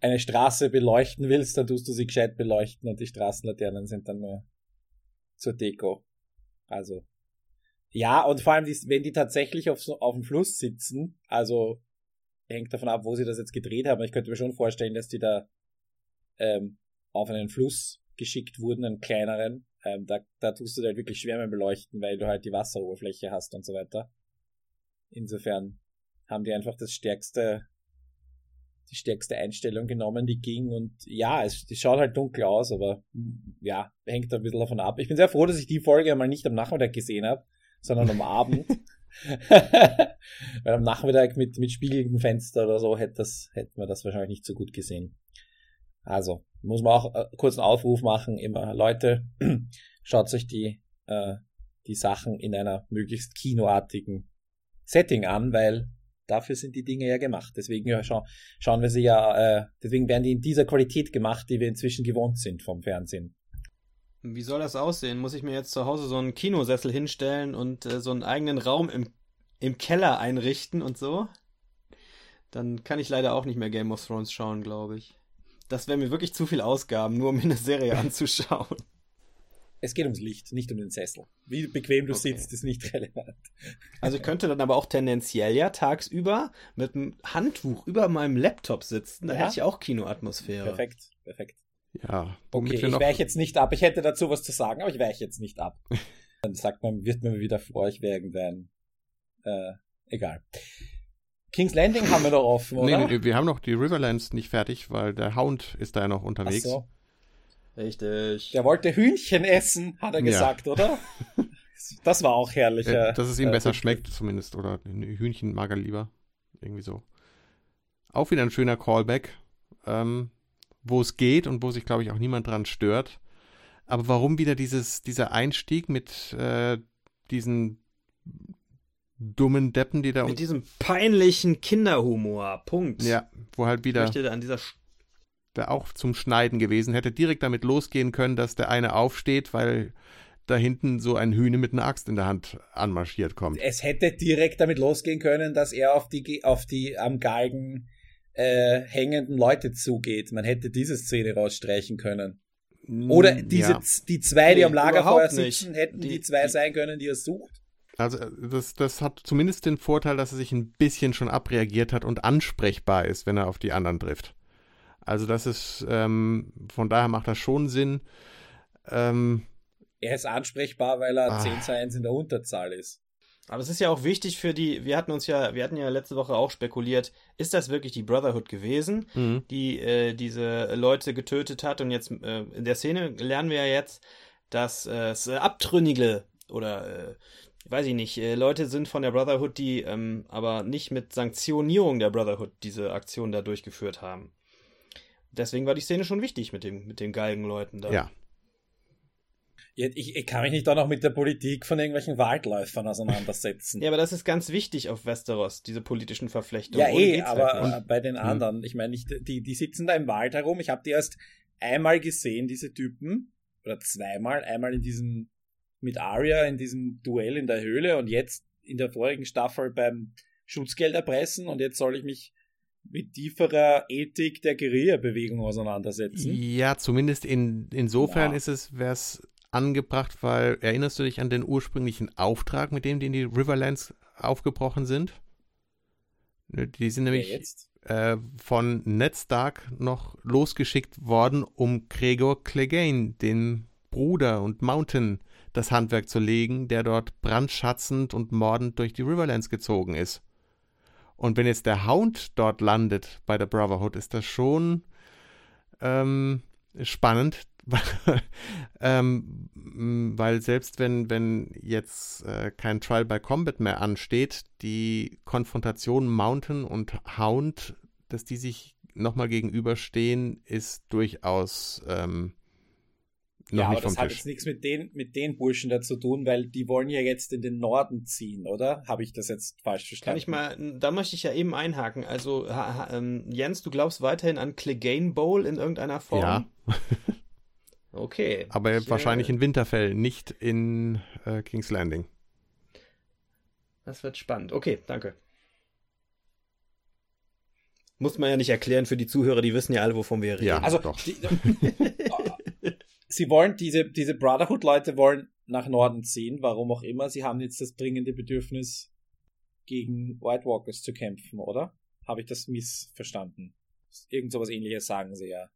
eine Straße beleuchten willst, dann tust du sie gescheit beleuchten und die Straßenlaternen sind dann nur zur Deko. Also. Ja, und vor allem, wenn die tatsächlich auf, so, auf dem Fluss sitzen, also hängt davon ab, wo sie das jetzt gedreht haben. Ich könnte mir schon vorstellen, dass die da ähm, auf einen Fluss geschickt wurden, einen kleineren, ähm, da, da tust du halt wirklich Schwärme beleuchten, weil du halt die Wasseroberfläche hast und so weiter. Insofern haben die einfach das stärkste, die stärkste Einstellung genommen, die ging und ja, es die schaut halt dunkel aus, aber ja, hängt ein bisschen davon ab. Ich bin sehr froh, dass ich die Folge einmal nicht am Nachmittag gesehen habe, sondern am Abend. Weil am Nachmittag mit, mit spiegelndem Fenster oder so hätte das, hätten wir das wahrscheinlich nicht so gut gesehen. Also, muss man auch äh, kurz einen Aufruf machen, immer Leute, schaut euch die, äh, die Sachen in einer möglichst kinoartigen Setting an, weil dafür sind die Dinge ja gemacht. Deswegen scha schauen wir sie ja, äh, deswegen werden die in dieser Qualität gemacht, die wir inzwischen gewohnt sind vom Fernsehen. Wie soll das aussehen? Muss ich mir jetzt zu Hause so einen Kinosessel hinstellen und äh, so einen eigenen Raum im, im Keller einrichten und so? Dann kann ich leider auch nicht mehr Game of Thrones schauen, glaube ich das wäre mir wirklich zu viel Ausgaben, nur um mir eine Serie anzuschauen. Es geht ums Licht, nicht um den Sessel. Wie bequem du okay. sitzt, ist nicht relevant. Also ich könnte dann aber auch tendenziell ja tagsüber mit einem Handtuch über meinem Laptop sitzen. Da ja. hätte ich auch Kinoatmosphäre. Perfekt, perfekt. Ja. Okay, ich weiche jetzt nicht ab. Ich hätte dazu was zu sagen, aber ich weiche jetzt nicht ab. Dann sagt man, wird mir wieder vor euch werden. Äh, egal. King's Landing haben wir doch offen, oder? Nee, nee, wir haben noch die Riverlands nicht fertig, weil der Hound ist da ja noch unterwegs. Ach so. Richtig. Der wollte Hühnchen essen, hat er gesagt, ja. oder? Das war auch herrlich. Äh, dass es ihm äh, besser schmeckt, zumindest. Oder Hühnchen mag er lieber. Irgendwie so. Auch wieder ein schöner Callback, ähm, wo es geht und wo sich, glaube ich, auch niemand dran stört. Aber warum wieder dieses, dieser Einstieg mit äh, diesen dummen Deppen, die da. Mit diesem peinlichen Kinderhumor. Punkt. Ja, wo halt wieder. Ich möchte an dieser wäre auch zum Schneiden gewesen, hätte direkt damit losgehen können, dass der eine aufsteht, weil da hinten so ein Hühne mit einer Axt in der Hand anmarschiert kommt. Es hätte direkt damit losgehen können, dass er auf die, auf die am Galgen äh, hängenden Leute zugeht. Man hätte diese Szene rausstreichen können. Oder diese, ja. die zwei, die nee, am Lagerfeuer sitzen, hätten die, die zwei die, sein können, die er sucht. Also das, das hat zumindest den Vorteil, dass er sich ein bisschen schon abreagiert hat und ansprechbar ist, wenn er auf die anderen trifft. Also das ist, ähm, von daher macht das schon Sinn. Ähm, er ist ansprechbar, weil er ah. 10 zu 1 in der Unterzahl ist. Aber es ist ja auch wichtig für die, wir hatten uns ja, wir hatten ja letzte Woche auch spekuliert, ist das wirklich die Brotherhood gewesen, mhm. die äh, diese Leute getötet hat? Und jetzt äh, in der Szene lernen wir ja jetzt, dass äh, es Abtrünnige oder äh, weiß ich nicht, äh, Leute sind von der Brotherhood, die ähm, aber nicht mit Sanktionierung der Brotherhood diese Aktion da durchgeführt haben. Deswegen war die Szene schon wichtig mit, dem, mit den Galgenleuten da. Ja. Ich, ich, kann mich nicht auch noch mit der Politik von irgendwelchen Waldläufern auseinandersetzen. ja, aber das ist ganz wichtig auf Westeros, diese politischen Verflechtungen. Ja, eh, aber halt bei den hm. anderen, hm. ich meine, die, die sitzen da im Wald herum. Ich habe die erst einmal gesehen, diese Typen, oder zweimal, einmal in diesem, mit Arya in diesem Duell in der Höhle und jetzt in der vorigen Staffel beim Schutzgeld erpressen und jetzt soll ich mich mit tieferer Ethik der Guerilla-Bewegung auseinandersetzen. Ja, zumindest in, insofern ja. ist es, wäre es angebracht, weil erinnerst du dich an den ursprünglichen Auftrag, mit dem die in die Riverlands aufgebrochen sind? Ne, die sind nämlich äh, von Ned Stark noch losgeschickt worden, um Gregor Clegane, den Bruder und Mountain, das Handwerk zu legen, der dort brandschatzend und mordend durch die Riverlands gezogen ist. Und wenn jetzt der Hound dort landet bei der Brotherhood, ist das schon ähm, spannend, ähm, weil selbst wenn, wenn jetzt äh, kein Trial by Combat mehr ansteht, die Konfrontation Mountain und Hound, dass die sich nochmal gegenüberstehen, ist durchaus ähm, noch ja, aber das hat jetzt nichts mit den, mit den Burschen da zu tun, weil die wollen ja jetzt in den Norden ziehen, oder? Habe ich das jetzt falsch verstanden? Kann ich mal, da möchte ich ja eben einhaken. Also, ha, ha, ähm, Jens, du glaubst weiterhin an Clegane Bowl in irgendeiner Form? Ja. okay. Aber ich, wahrscheinlich äh, in Winterfell, nicht in äh, King's Landing. Das wird spannend. Okay, danke. Muss man ja nicht erklären für die Zuhörer, die wissen ja alle, wovon wir reden. Ja, also doch. Die, sie wollen, diese, diese Brotherhood-Leute wollen nach Norden ziehen, warum auch immer. Sie haben jetzt das dringende Bedürfnis, gegen White Walkers zu kämpfen, oder? Habe ich das missverstanden? Irgend sowas ähnliches sagen sie ja.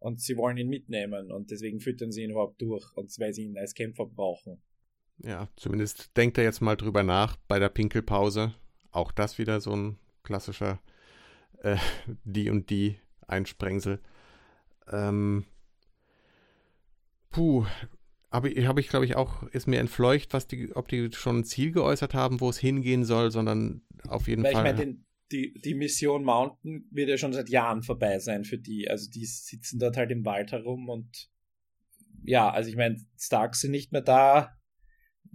Und sie wollen ihn mitnehmen und deswegen füttern sie ihn überhaupt durch und weil sie ihn als Kämpfer brauchen. Ja, zumindest denkt er jetzt mal drüber nach bei der Pinkelpause. Auch das wieder so ein klassischer äh, die und die Einsprengsel. Ähm, Puh, habe ich, hab ich glaube ich, auch, ist mir entfleucht, was die, ob die schon ein Ziel geäußert haben, wo es hingehen soll, sondern auf jeden Weil Fall. Ich meine, die, die Mission Mountain wird ja schon seit Jahren vorbei sein für die. Also die sitzen dort halt im Wald herum und ja, also ich meine, Starks sind nicht mehr da.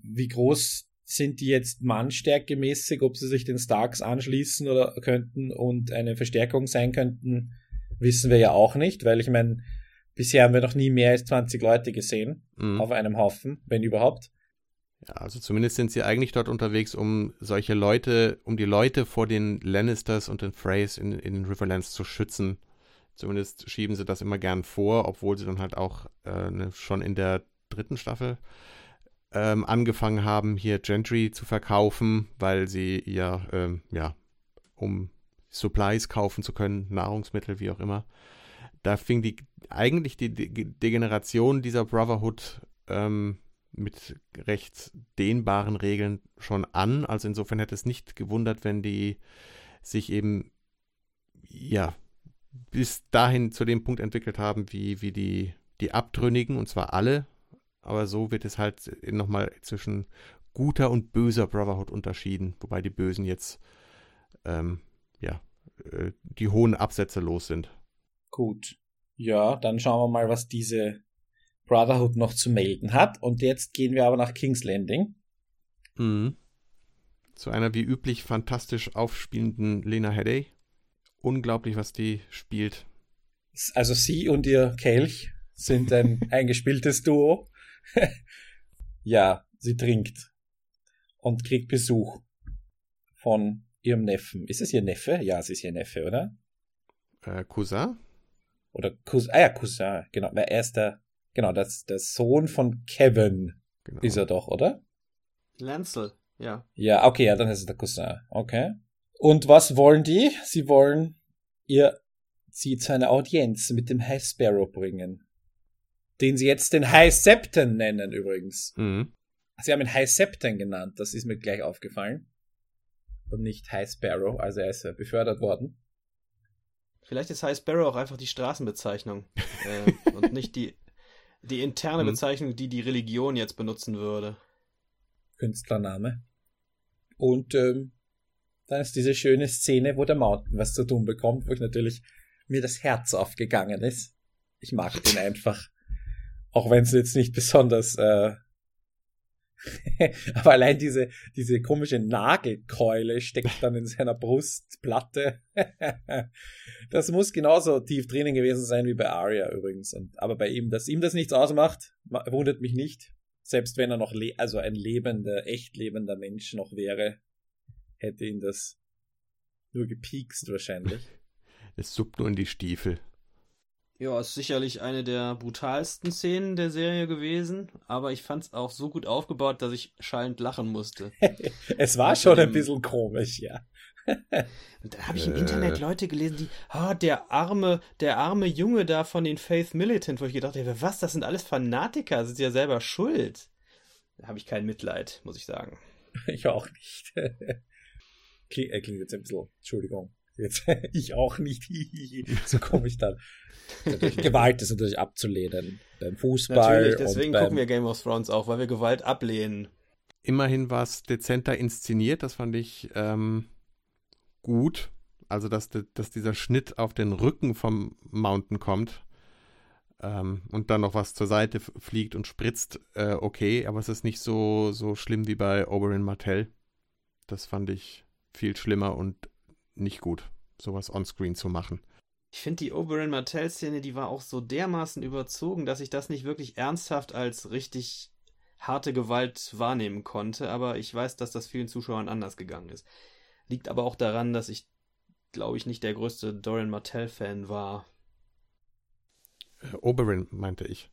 Wie groß sind die jetzt mannstärkemäßig, ob sie sich den Starks anschließen oder könnten und eine Verstärkung sein könnten, wissen wir ja auch nicht, weil ich meine, Bisher haben wir noch nie mehr als 20 Leute gesehen mhm. auf einem Haufen, wenn überhaupt. Ja, also zumindest sind sie eigentlich dort unterwegs, um solche Leute, um die Leute vor den Lannisters und den Freys in, in den Riverlands zu schützen. Zumindest schieben sie das immer gern vor, obwohl sie dann halt auch äh, ne, schon in der dritten Staffel ähm, angefangen haben, hier Gentry zu verkaufen, weil sie ja, ähm, ja, um Supplies kaufen zu können, Nahrungsmittel, wie auch immer, da fing die eigentlich die Degeneration dieser Brotherhood ähm, mit recht dehnbaren Regeln schon an. Also insofern hätte es nicht gewundert, wenn die sich eben ja bis dahin zu dem Punkt entwickelt haben, wie, wie die, die Abtrünnigen, und zwar alle. Aber so wird es halt nochmal zwischen guter und böser Brotherhood unterschieden, wobei die Bösen jetzt ähm, ja äh, die hohen Absätze los sind. Gut. Ja, dann schauen wir mal, was diese Brotherhood noch zu melden hat. Und jetzt gehen wir aber nach King's Landing. Mhm. Zu einer wie üblich fantastisch aufspielenden Lena Headey. Unglaublich, was die spielt. Also sie und ihr Kelch sind ein eingespieltes Duo. ja, sie trinkt und kriegt Besuch von ihrem Neffen. Ist es ihr Neffe? Ja, es ist ihr Neffe, oder? Äh, Cousin? Oder Cousin, ah ja, Cousin, genau. Er ist der, genau, das, der Sohn von Kevin genau. ist er doch, oder? Lancel, ja. Ja, okay, ja, dann ist es der Cousin. Okay. Und was wollen die? Sie wollen ihr sie zu einer Audienz mit dem High Sparrow bringen. Den sie jetzt den High Septon nennen übrigens. Mhm. Sie haben ihn High Septon genannt, das ist mir gleich aufgefallen. Und nicht High Sparrow, also er ist befördert worden. Vielleicht ist High Sparrow auch einfach die Straßenbezeichnung äh, und nicht die, die interne mhm. Bezeichnung, die die Religion jetzt benutzen würde. Künstlername. Und ähm, dann ist diese schöne Szene, wo der Mountain was zu tun bekommt, wo ich natürlich mir das Herz aufgegangen ist. Ich mag den einfach. Auch wenn es jetzt nicht besonders äh, aber allein diese, diese komische Nagelkeule steckt dann in seiner Brustplatte. das muss genauso tief drinnen gewesen sein wie bei Arya übrigens. Und, aber bei ihm, dass ihm das nichts ausmacht, wundert mich nicht. Selbst wenn er noch, also ein lebender, echt lebender Mensch noch wäre, hätte ihn das nur gepiekst wahrscheinlich. Es suppt nur in die Stiefel. Ja, ist sicherlich eine der brutalsten Szenen der Serie gewesen, aber ich fand es auch so gut aufgebaut, dass ich schallend lachen musste. es war schon ein bisschen komisch, ja. Und dann habe ich im äh. Internet Leute gelesen, die, ah, der arme, der arme Junge da von den Faith Militant, wo ich gedacht habe, was, das sind alles Fanatiker, sind ja selber schuld. Da habe ich kein Mitleid, muss ich sagen. Ich auch nicht. Klingt, äh, klingt jetzt ein bisschen, Entschuldigung, jetzt ich auch nicht, so komme ich dann. Gewalt ist natürlich abzulehnen. Beim Fußball. Natürlich, deswegen beim gucken wir Game of Thrones auch, weil wir Gewalt ablehnen. Immerhin war es dezenter inszeniert, das fand ich ähm, gut. Also, dass, dass dieser Schnitt auf den Rücken vom Mountain kommt ähm, und dann noch was zur Seite fliegt und spritzt, äh, okay, aber es ist nicht so, so schlimm wie bei Oberyn Martell. Das fand ich viel schlimmer und nicht gut, sowas onscreen zu machen. Ich finde die Oberyn Martell-Szene, die war auch so dermaßen überzogen, dass ich das nicht wirklich ernsthaft als richtig harte Gewalt wahrnehmen konnte, aber ich weiß, dass das vielen Zuschauern anders gegangen ist. Liegt aber auch daran, dass ich, glaube ich, nicht der größte Dorian Martell-Fan war. Äh, Oberyn meinte ich.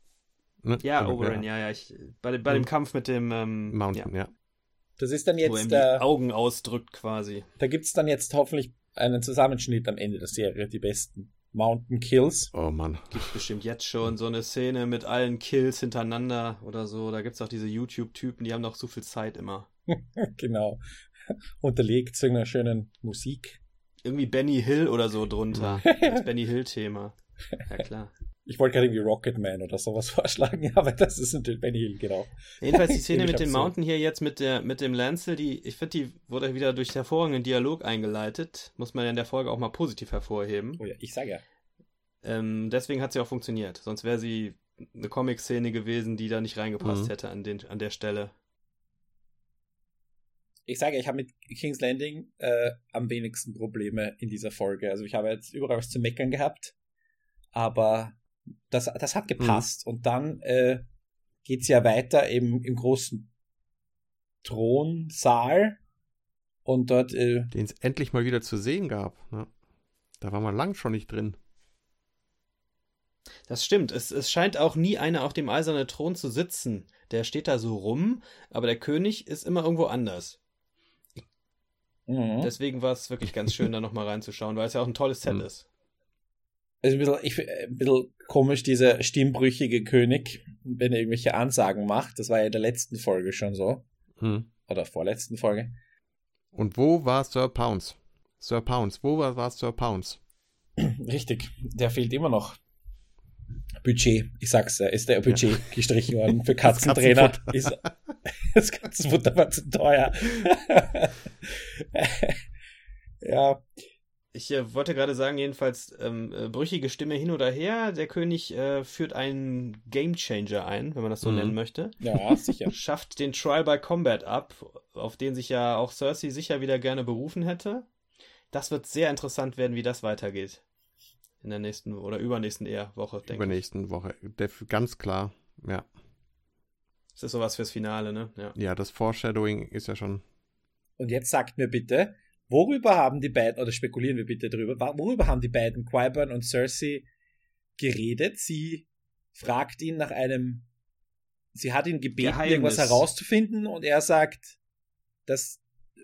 Ne? Ja, Oberyn, ja, ja. Ich, bei, bei dem Kampf mit dem ähm, Mountain, ja. ja. Das ist dann jetzt. Wo er die Augen ausdrückt quasi. Da gibt es dann jetzt hoffentlich einen Zusammenschnitt am Ende der Serie, die besten Mountain Kills. Oh Mann. Gibt bestimmt jetzt schon so eine Szene mit allen Kills hintereinander oder so. Da gibt es auch diese YouTube-Typen, die haben noch so viel Zeit immer. genau. Unterlegt zu einer schönen Musik. Irgendwie Benny Hill oder so drunter. das Benny Hill-Thema. Ja, klar. Ich wollte gerade irgendwie Rocketman oder sowas vorschlagen, aber das ist natürlich Benny Hill, genau. Jedenfalls die Szene mit dem Mountain hier jetzt mit der mit dem Lancel, die, ich finde, die wurde wieder durch hervorragenden Dialog eingeleitet. Muss man ja in der Folge auch mal positiv hervorheben. Oh ja, ich sage ja. Ähm, deswegen hat sie auch funktioniert. Sonst wäre sie eine Comic-Szene gewesen, die da nicht reingepasst mhm. hätte an, den, an der Stelle. Ich sage, ich habe mit King's Landing äh, am wenigsten Probleme in dieser Folge. Also ich habe jetzt überall was zu meckern gehabt, aber das, das hat gepasst. Mhm. Und dann äh, geht es ja weiter eben im großen Thronsaal. Und dort. Äh, Den es endlich mal wieder zu sehen gab. Ne? Da war man lang schon nicht drin. Das stimmt. Es, es scheint auch nie einer auf dem eisernen Thron zu sitzen. Der steht da so rum, aber der König ist immer irgendwo anders. Mhm. Deswegen war es wirklich ganz schön, da nochmal reinzuschauen, weil es ja auch ein tolles Set mhm. ist. Also ein bisschen, ich, ein bisschen komisch, dieser stimmbrüchige König, wenn er irgendwelche Ansagen macht. Das war ja in der letzten Folge schon so. Hm. Oder vorletzten Folge. Und wo war Sir Pounce? Sir Pounce, wo war, war Sir Pounce? Richtig, der fehlt immer noch. Budget, ich sag's ja, ist der Budget ja. gestrichen worden für Katzentrainer. Das Katzenfutter, ist, das Katzenfutter war zu teuer. ja. Ich äh, wollte gerade sagen, jedenfalls ähm, äh, brüchige Stimme hin oder her. Der König äh, führt einen Gamechanger ein, wenn man das so mhm. nennen möchte. Ja, sicher. Schafft den Trial by Combat ab, auf den sich ja auch Cersei sicher wieder gerne berufen hätte. Das wird sehr interessant werden, wie das weitergeht in der nächsten oder übernächsten eher Woche, denke Übernächsten ich. Woche, ganz klar, ja. Das ist sowas fürs Finale, ne? Ja. ja, das Foreshadowing ist ja schon. Und jetzt sagt mir bitte, worüber haben die beiden, oder spekulieren wir bitte drüber, worüber haben die beiden, Qyburn und Cersei, geredet? Sie fragt ihn nach einem, sie hat ihn gebeten, Geheimnis. irgendwas herauszufinden und er sagt, dass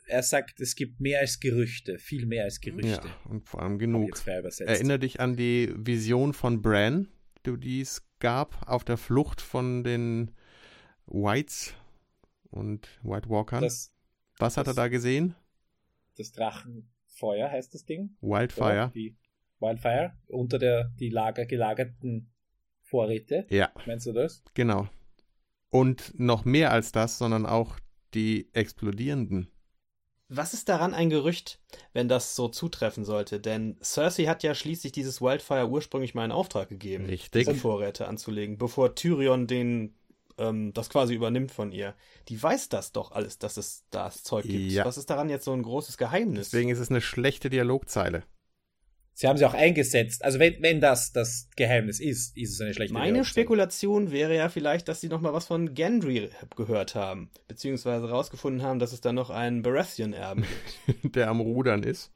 er sagt, es gibt mehr als Gerüchte, viel mehr als Gerüchte. Ja, und vor allem genug. Erinner dich an die Vision von Bran, die es gab auf der Flucht von den Whites und White Walkern. Das, Was hat das, er da gesehen? Das Drachenfeuer heißt das Ding. Wildfire. Die Wildfire, unter der die Lager gelagerten Vorräte. Ja. Meinst du das? Genau. Und noch mehr als das, sondern auch die explodierenden was ist daran ein Gerücht, wenn das so zutreffen sollte? Denn Cersei hat ja schließlich dieses Wildfire ursprünglich mal in Auftrag gegeben, Richtig. diese Vorräte anzulegen, bevor Tyrion den ähm, das quasi übernimmt von ihr. Die weiß das doch alles, dass es das Zeug gibt. Ja. Was ist daran jetzt so ein großes Geheimnis? Deswegen ist es eine schlechte Dialogzeile. Sie haben sie auch eingesetzt. Also wenn, wenn das das Geheimnis ist, ist es eine schlechte Meine Spekulation wäre ja vielleicht, dass sie noch mal was von Gendry gehört haben. Beziehungsweise rausgefunden haben, dass es da noch einen Baratheon-Erben gibt. Der am Rudern ist.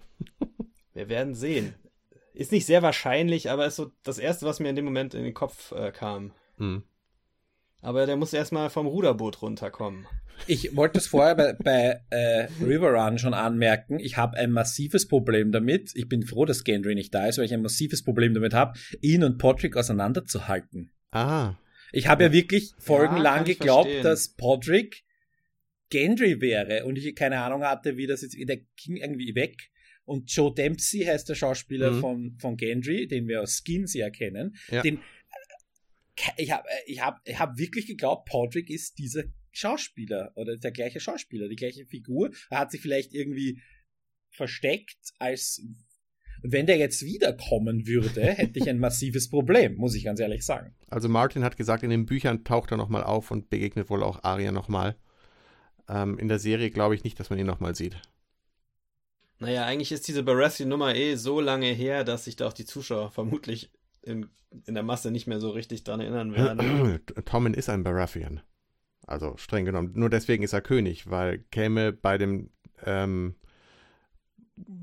Wir werden sehen. Ist nicht sehr wahrscheinlich, aber ist so das Erste, was mir in dem Moment in den Kopf äh, kam. Hm. Aber der muss erstmal vom Ruderboot runterkommen. Ich wollte es vorher bei, bei äh, River Run schon anmerken. Ich habe ein massives Problem damit. Ich bin froh, dass Gendry nicht da ist, weil ich ein massives Problem damit habe, ihn und Podrick auseinanderzuhalten. Ah. Ich habe ja wirklich folgenlang ja, geglaubt, verstehen. dass Podrick Gendry wäre und ich keine Ahnung hatte, wie das jetzt, der ging irgendwie weg. Und Joe Dempsey heißt der Schauspieler mhm. von, von Gendry, den wir aus Skins ja kennen. Ja. Den, ich habe ich hab, ich hab wirklich geglaubt, Podrick ist dieser Schauspieler oder der gleiche Schauspieler, die gleiche Figur. Er hat sich vielleicht irgendwie versteckt als und wenn der jetzt wiederkommen würde, hätte ich ein massives Problem, muss ich ganz ehrlich sagen. Also Martin hat gesagt, in den Büchern taucht er nochmal auf und begegnet wohl auch Arya nochmal. Ähm, in der Serie glaube ich nicht, dass man ihn nochmal sieht. Naja, eigentlich ist diese Baratheon-Nummer eh so lange her, dass sich da auch die Zuschauer vermutlich in, in der Masse nicht mehr so richtig dran erinnern werden. Tommen ist ein Baratheon. Also streng genommen. Nur deswegen ist er König, weil käme bei dem ähm,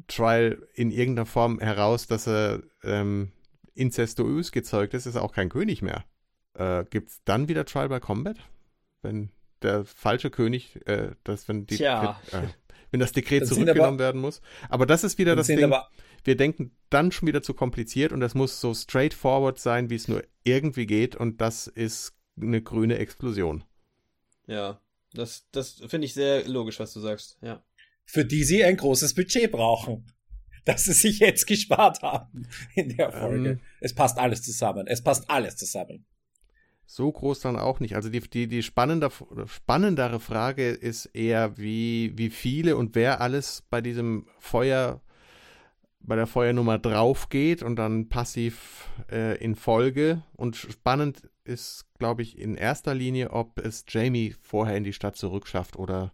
Trial in irgendeiner Form heraus, dass er ähm, incestuös gezeugt ist, ist er auch kein König mehr. Äh, Gibt es dann wieder Trial by Combat? Wenn der falsche König, äh, das, wenn, die, äh, wenn das Dekret das zurückgenommen aber, werden muss. Aber das ist wieder das Ding. Aber, wir denken dann schon wieder zu kompliziert und das muss so straightforward sein, wie es nur irgendwie geht und das ist eine grüne Explosion. Ja, das, das finde ich sehr logisch, was du sagst, ja. Für die sie ein großes Budget brauchen. Das sie sich jetzt gespart haben in der Folge. Ähm, es passt alles zusammen. Es passt alles zusammen. So groß dann auch nicht. Also die, die, die spannender, spannendere Frage ist eher, wie, wie viele und wer alles bei diesem Feuer, bei der Feuernummer drauf geht und dann passiv äh, in Folge. Und spannend ist, glaube ich, in erster Linie, ob es Jamie vorher in die Stadt zurückschafft oder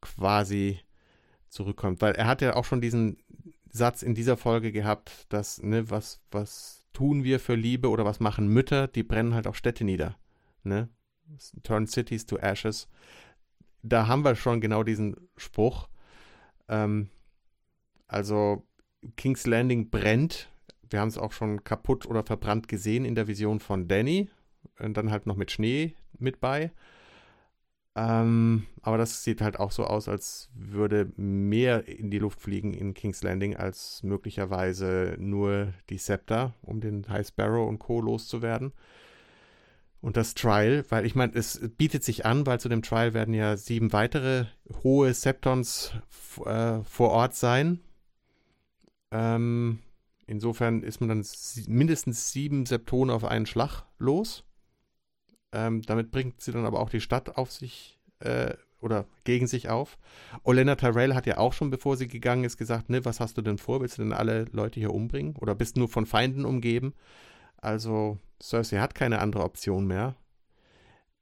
quasi zurückkommt. Weil er hat ja auch schon diesen Satz in dieser Folge gehabt, dass, ne, was, was tun wir für Liebe oder was machen Mütter, die brennen halt auch Städte nieder. Ne? Turn cities to ashes. Da haben wir schon genau diesen Spruch. Ähm, also King's Landing brennt. Wir haben es auch schon kaputt oder verbrannt gesehen in der Vision von Danny und dann halt noch mit Schnee mit bei. Ähm, aber das sieht halt auch so aus, als würde mehr in die Luft fliegen in King's Landing als möglicherweise nur die Scepter, um den High Sparrow und Co. loszuwerden. Und das Trial, weil ich meine, es bietet sich an, weil zu dem Trial werden ja sieben weitere hohe Septons äh, vor Ort sein. Ähm, insofern ist man dann mindestens sieben Septone auf einen Schlag los. Ähm, damit bringt sie dann aber auch die Stadt auf sich äh, oder gegen sich auf. Olena Tyrell hat ja auch schon, bevor sie gegangen ist, gesagt, ne, was hast du denn vor? Willst du denn alle Leute hier umbringen? Oder bist du nur von Feinden umgeben? Also Cersei hat keine andere Option mehr,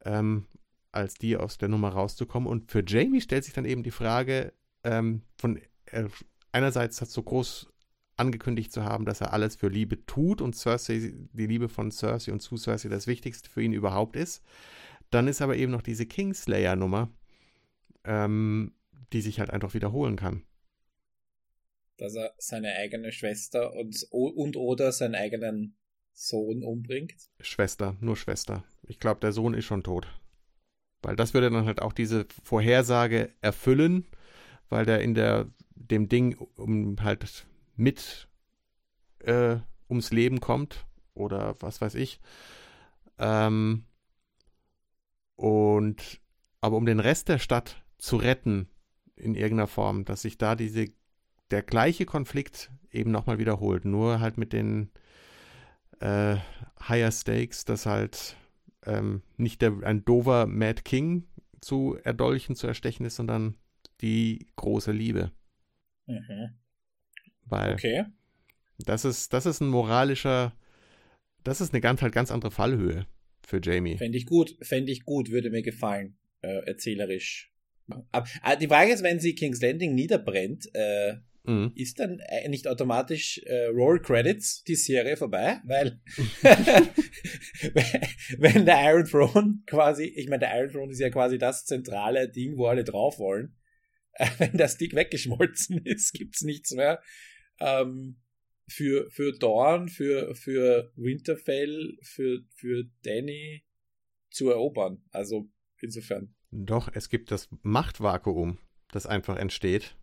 ähm, als die aus der Nummer rauszukommen. Und für Jamie stellt sich dann eben die Frage, ähm, von äh, einerseits hat so groß angekündigt zu haben, dass er alles für Liebe tut und Cersei, die Liebe von Cersei und zu Cersei das Wichtigste für ihn überhaupt ist. Dann ist aber eben noch diese Kingslayer-Nummer, ähm, die sich halt einfach wiederholen kann. Dass er seine eigene Schwester und, und oder seinen eigenen Sohn umbringt? Schwester, nur Schwester. Ich glaube, der Sohn ist schon tot. Weil das würde dann halt auch diese Vorhersage erfüllen, weil der in der dem Ding um halt mit äh, ums Leben kommt oder was weiß ich. Ähm, und aber um den Rest der Stadt zu retten in irgendeiner Form, dass sich da diese der gleiche Konflikt eben nochmal wiederholt, nur halt mit den äh, Higher Stakes, dass halt ähm, nicht der, ein dover Mad King zu erdolchen, zu erstechen ist, sondern die große Liebe. Mhm. Weil okay. das ist, das ist ein moralischer, das ist eine ganz, halt ganz andere Fallhöhe für Jamie. Fände ich gut, fände ich gut, würde mir gefallen, äh, erzählerisch. Aber, aber, die Frage ist, wenn sie King's Landing niederbrennt, äh, mhm. ist dann äh, nicht automatisch äh, Roll Credits die Serie vorbei? Weil wenn der Iron Throne quasi, ich meine, der Iron Throne ist ja quasi das zentrale Ding, wo alle drauf wollen. wenn das Ding weggeschmolzen ist, gibt's nichts mehr. Ähm, für, für Dorn, für, für Winterfell, für, für Danny zu erobern. Also insofern. Doch, es gibt das Machtvakuum, das einfach entsteht.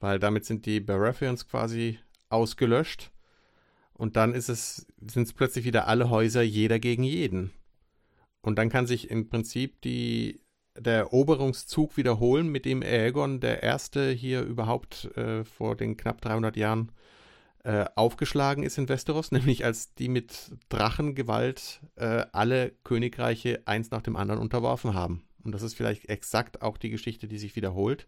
Weil damit sind die Baratheons quasi ausgelöscht. Und dann ist es, sind es plötzlich wieder alle Häuser jeder gegen jeden. Und dann kann sich im Prinzip die, der Eroberungszug wiederholen, mit dem Aegon der Erste hier überhaupt äh, vor den knapp 300 Jahren äh, aufgeschlagen ist in Westeros, nämlich als die mit Drachengewalt äh, alle Königreiche eins nach dem anderen unterworfen haben. Und das ist vielleicht exakt auch die Geschichte, die sich wiederholt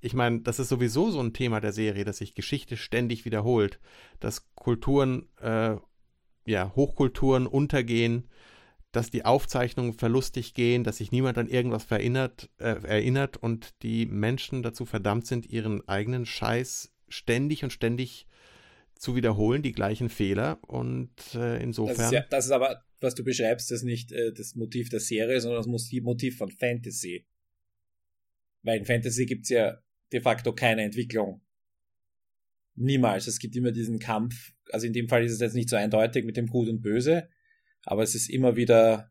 ich meine, das ist sowieso so ein Thema der Serie, dass sich Geschichte ständig wiederholt, dass Kulturen, äh, ja, Hochkulturen untergehen, dass die Aufzeichnungen verlustig gehen, dass sich niemand an irgendwas verinnert, äh, erinnert und die Menschen dazu verdammt sind, ihren eigenen Scheiß ständig und ständig zu wiederholen, die gleichen Fehler. Und äh, insofern. Das ist, ja, das ist, aber, was du beschreibst, das ist nicht äh, das Motiv der Serie, sondern das Motiv von Fantasy. Weil in Fantasy gibt es ja de facto keine Entwicklung. Niemals. Es gibt immer diesen Kampf. Also in dem Fall ist es jetzt nicht so eindeutig mit dem Gut und Böse, aber es ist immer wieder,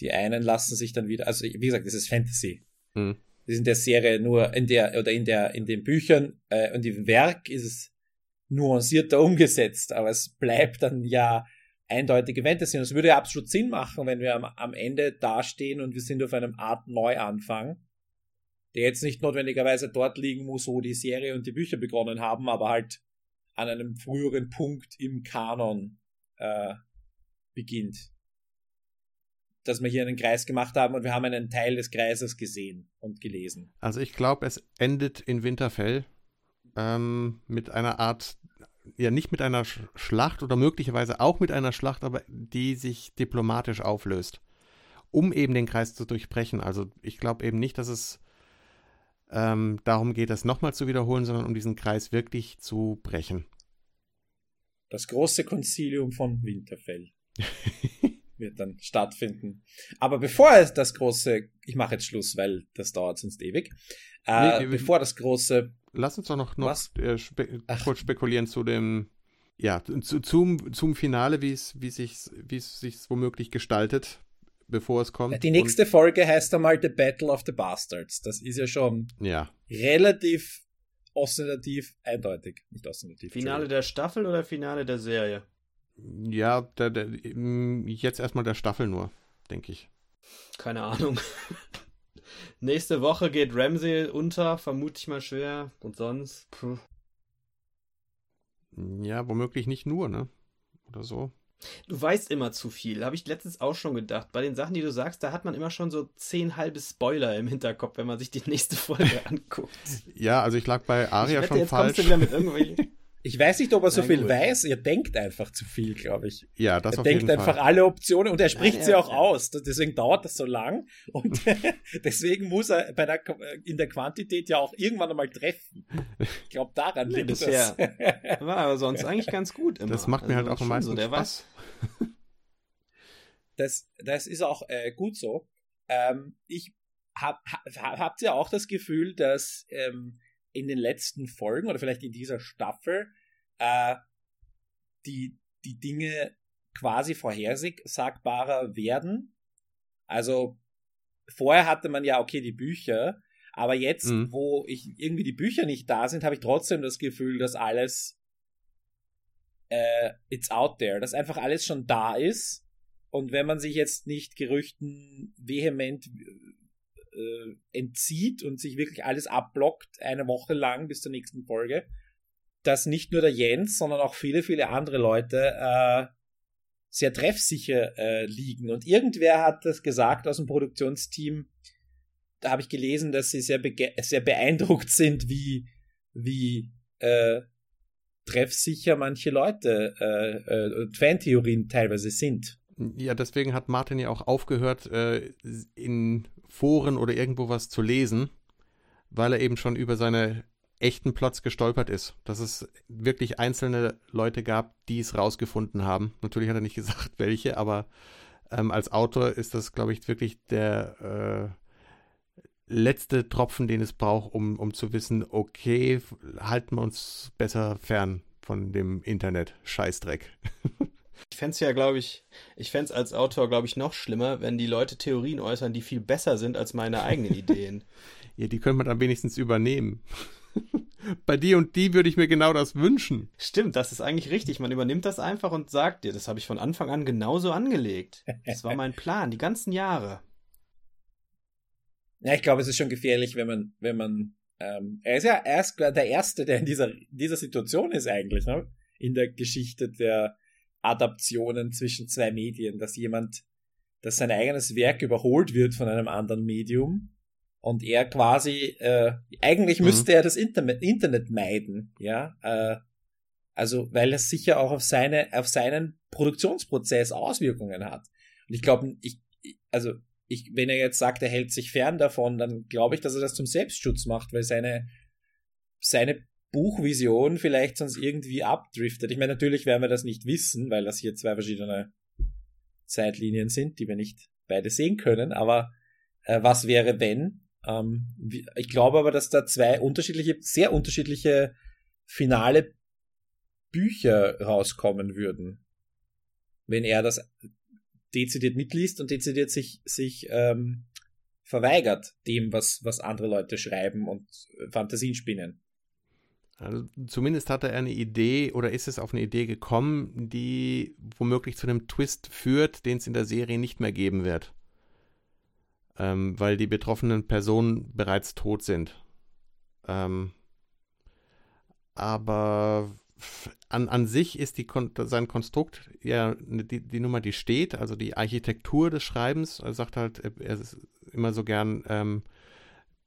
die einen lassen sich dann wieder, also wie gesagt, es ist Fantasy. Hm. Das ist in der Serie nur, in der, oder in der, in den Büchern äh, und im Werk ist es nuancierter umgesetzt, aber es bleibt dann ja eindeutige Fantasy. Und es würde ja absolut Sinn machen, wenn wir am, am Ende dastehen und wir sind auf einem Art Neuanfang der jetzt nicht notwendigerweise dort liegen muss, wo die Serie und die Bücher begonnen haben, aber halt an einem früheren Punkt im Kanon äh, beginnt. Dass wir hier einen Kreis gemacht haben und wir haben einen Teil des Kreises gesehen und gelesen. Also ich glaube, es endet in Winterfell ähm, mit einer Art, ja nicht mit einer Schlacht oder möglicherweise auch mit einer Schlacht, aber die sich diplomatisch auflöst, um eben den Kreis zu durchbrechen. Also ich glaube eben nicht, dass es ähm, darum geht es nochmal zu wiederholen, sondern um diesen Kreis wirklich zu brechen. Das große Konzilium von Winterfell wird dann stattfinden. Aber bevor es das große, ich mache jetzt Schluss, weil das dauert sonst ewig. Äh, nee, bevor das große. Lass uns doch noch, noch äh, spe kurz spekulieren zu dem, ja, zu, zum, zum Finale, wie es, wie sich, wie es sich womöglich gestaltet, bevor es kommt. Die nächste und, Folge heißt einmal The Battle of the Bastards. Das ist ja schon ja. relativ ostentativ eindeutig. Nicht ostentativ. Finale der Staffel oder Finale der Serie? Ja, der, der, jetzt erstmal der Staffel nur, denke ich. Keine Ahnung. Nächste Woche geht Ramsey unter, vermute ich mal schwer. Und sonst. Puh. Ja, womöglich nicht nur, ne? Oder so. Du weißt immer zu viel, habe ich letztens auch schon gedacht. Bei den Sachen, die du sagst, da hat man immer schon so zehn halbe Spoiler im Hinterkopf, wenn man sich die nächste Folge anguckt. ja, also ich lag bei Aria wette, schon jetzt falsch. Kommst du wieder mit irgendwelchen ich weiß nicht, ob er so Nein, viel gut. weiß. Ihr denkt einfach zu viel, glaube ich. Ja, das er auf denkt jeden einfach alle Optionen und er spricht ja, sie auch ja. aus. Deswegen dauert das so lang und deswegen muss er bei der, in der Quantität ja auch irgendwann einmal treffen. Ich glaube, daran liegt es. Ja. War aber sonst eigentlich ganz gut. Immer. Das macht mir also halt auch am meisten so, Spaß. Das, das ist auch äh, gut so. Ähm, ich hab, hab, habt ihr auch das Gefühl, dass ähm, in den letzten Folgen oder vielleicht in dieser Staffel äh, die, die Dinge quasi vorhersagbarer werden. Also vorher hatte man ja, okay, die Bücher, aber jetzt, mhm. wo ich irgendwie die Bücher nicht da sind, habe ich trotzdem das Gefühl, dass alles äh, it's out there, dass einfach alles schon da ist. Und wenn man sich jetzt nicht Gerüchten vehement äh, entzieht und sich wirklich alles abblockt, eine Woche lang bis zur nächsten Folge, dass nicht nur der Jens, sondern auch viele, viele andere Leute äh, sehr treffsicher äh, liegen. Und irgendwer hat das gesagt aus dem Produktionsteam, da habe ich gelesen, dass sie sehr, sehr beeindruckt sind, wie, wie äh, treffsicher manche Leute äh, äh, Fantheorien teilweise sind. Ja, deswegen hat Martin ja auch aufgehört, äh, in Foren oder irgendwo was zu lesen, weil er eben schon über seine echten Plots gestolpert ist. Dass es wirklich einzelne Leute gab, die es rausgefunden haben. Natürlich hat er nicht gesagt, welche, aber ähm, als Autor ist das, glaube ich, wirklich der äh, letzte Tropfen, den es braucht, um, um zu wissen, okay, halten wir uns besser fern von dem Internet. Scheißdreck. Ich fände es ja, glaube ich, ich fände es als Autor, glaube ich, noch schlimmer, wenn die Leute Theorien äußern, die viel besser sind als meine eigenen Ideen. ja, die könnte man dann wenigstens übernehmen. Bei dir und die würde ich mir genau das wünschen. Stimmt, das ist eigentlich richtig. Man übernimmt das einfach und sagt dir, das habe ich von Anfang an genauso angelegt. Das war mein Plan, die ganzen Jahre. Ja, ich glaube, es ist schon gefährlich, wenn man, wenn man, ähm, er ist ja erst der Erste, der in dieser, dieser Situation ist eigentlich, ne? In der Geschichte der Adaptionen zwischen zwei Medien, dass jemand, dass sein eigenes Werk überholt wird von einem anderen Medium und er quasi, äh, eigentlich mhm. müsste er das Internet, Internet meiden, ja, äh, also weil es sicher auch auf seine, auf seinen Produktionsprozess Auswirkungen hat. Und ich glaube, ich, also ich, wenn er jetzt sagt, er hält sich fern davon, dann glaube ich, dass er das zum Selbstschutz macht, weil seine, seine Buchvision vielleicht sonst irgendwie abdriftet. Ich meine, natürlich werden wir das nicht wissen, weil das hier zwei verschiedene Zeitlinien sind, die wir nicht beide sehen können, aber äh, was wäre, wenn? Ähm, ich glaube aber, dass da zwei unterschiedliche, sehr unterschiedliche finale Bücher rauskommen würden, wenn er das dezidiert mitliest und dezidiert sich, sich ähm, verweigert dem, was, was andere Leute schreiben und Fantasien spinnen. Also zumindest hatte er eine Idee oder ist es auf eine Idee gekommen, die womöglich zu einem Twist führt, den es in der Serie nicht mehr geben wird ähm, weil die betroffenen Personen bereits tot sind. Ähm, aber an, an sich ist die, sein Konstrukt ja die, die Nummer, die steht, also die Architektur des Schreibens. Er sagt halt, er ist immer so gern, ähm,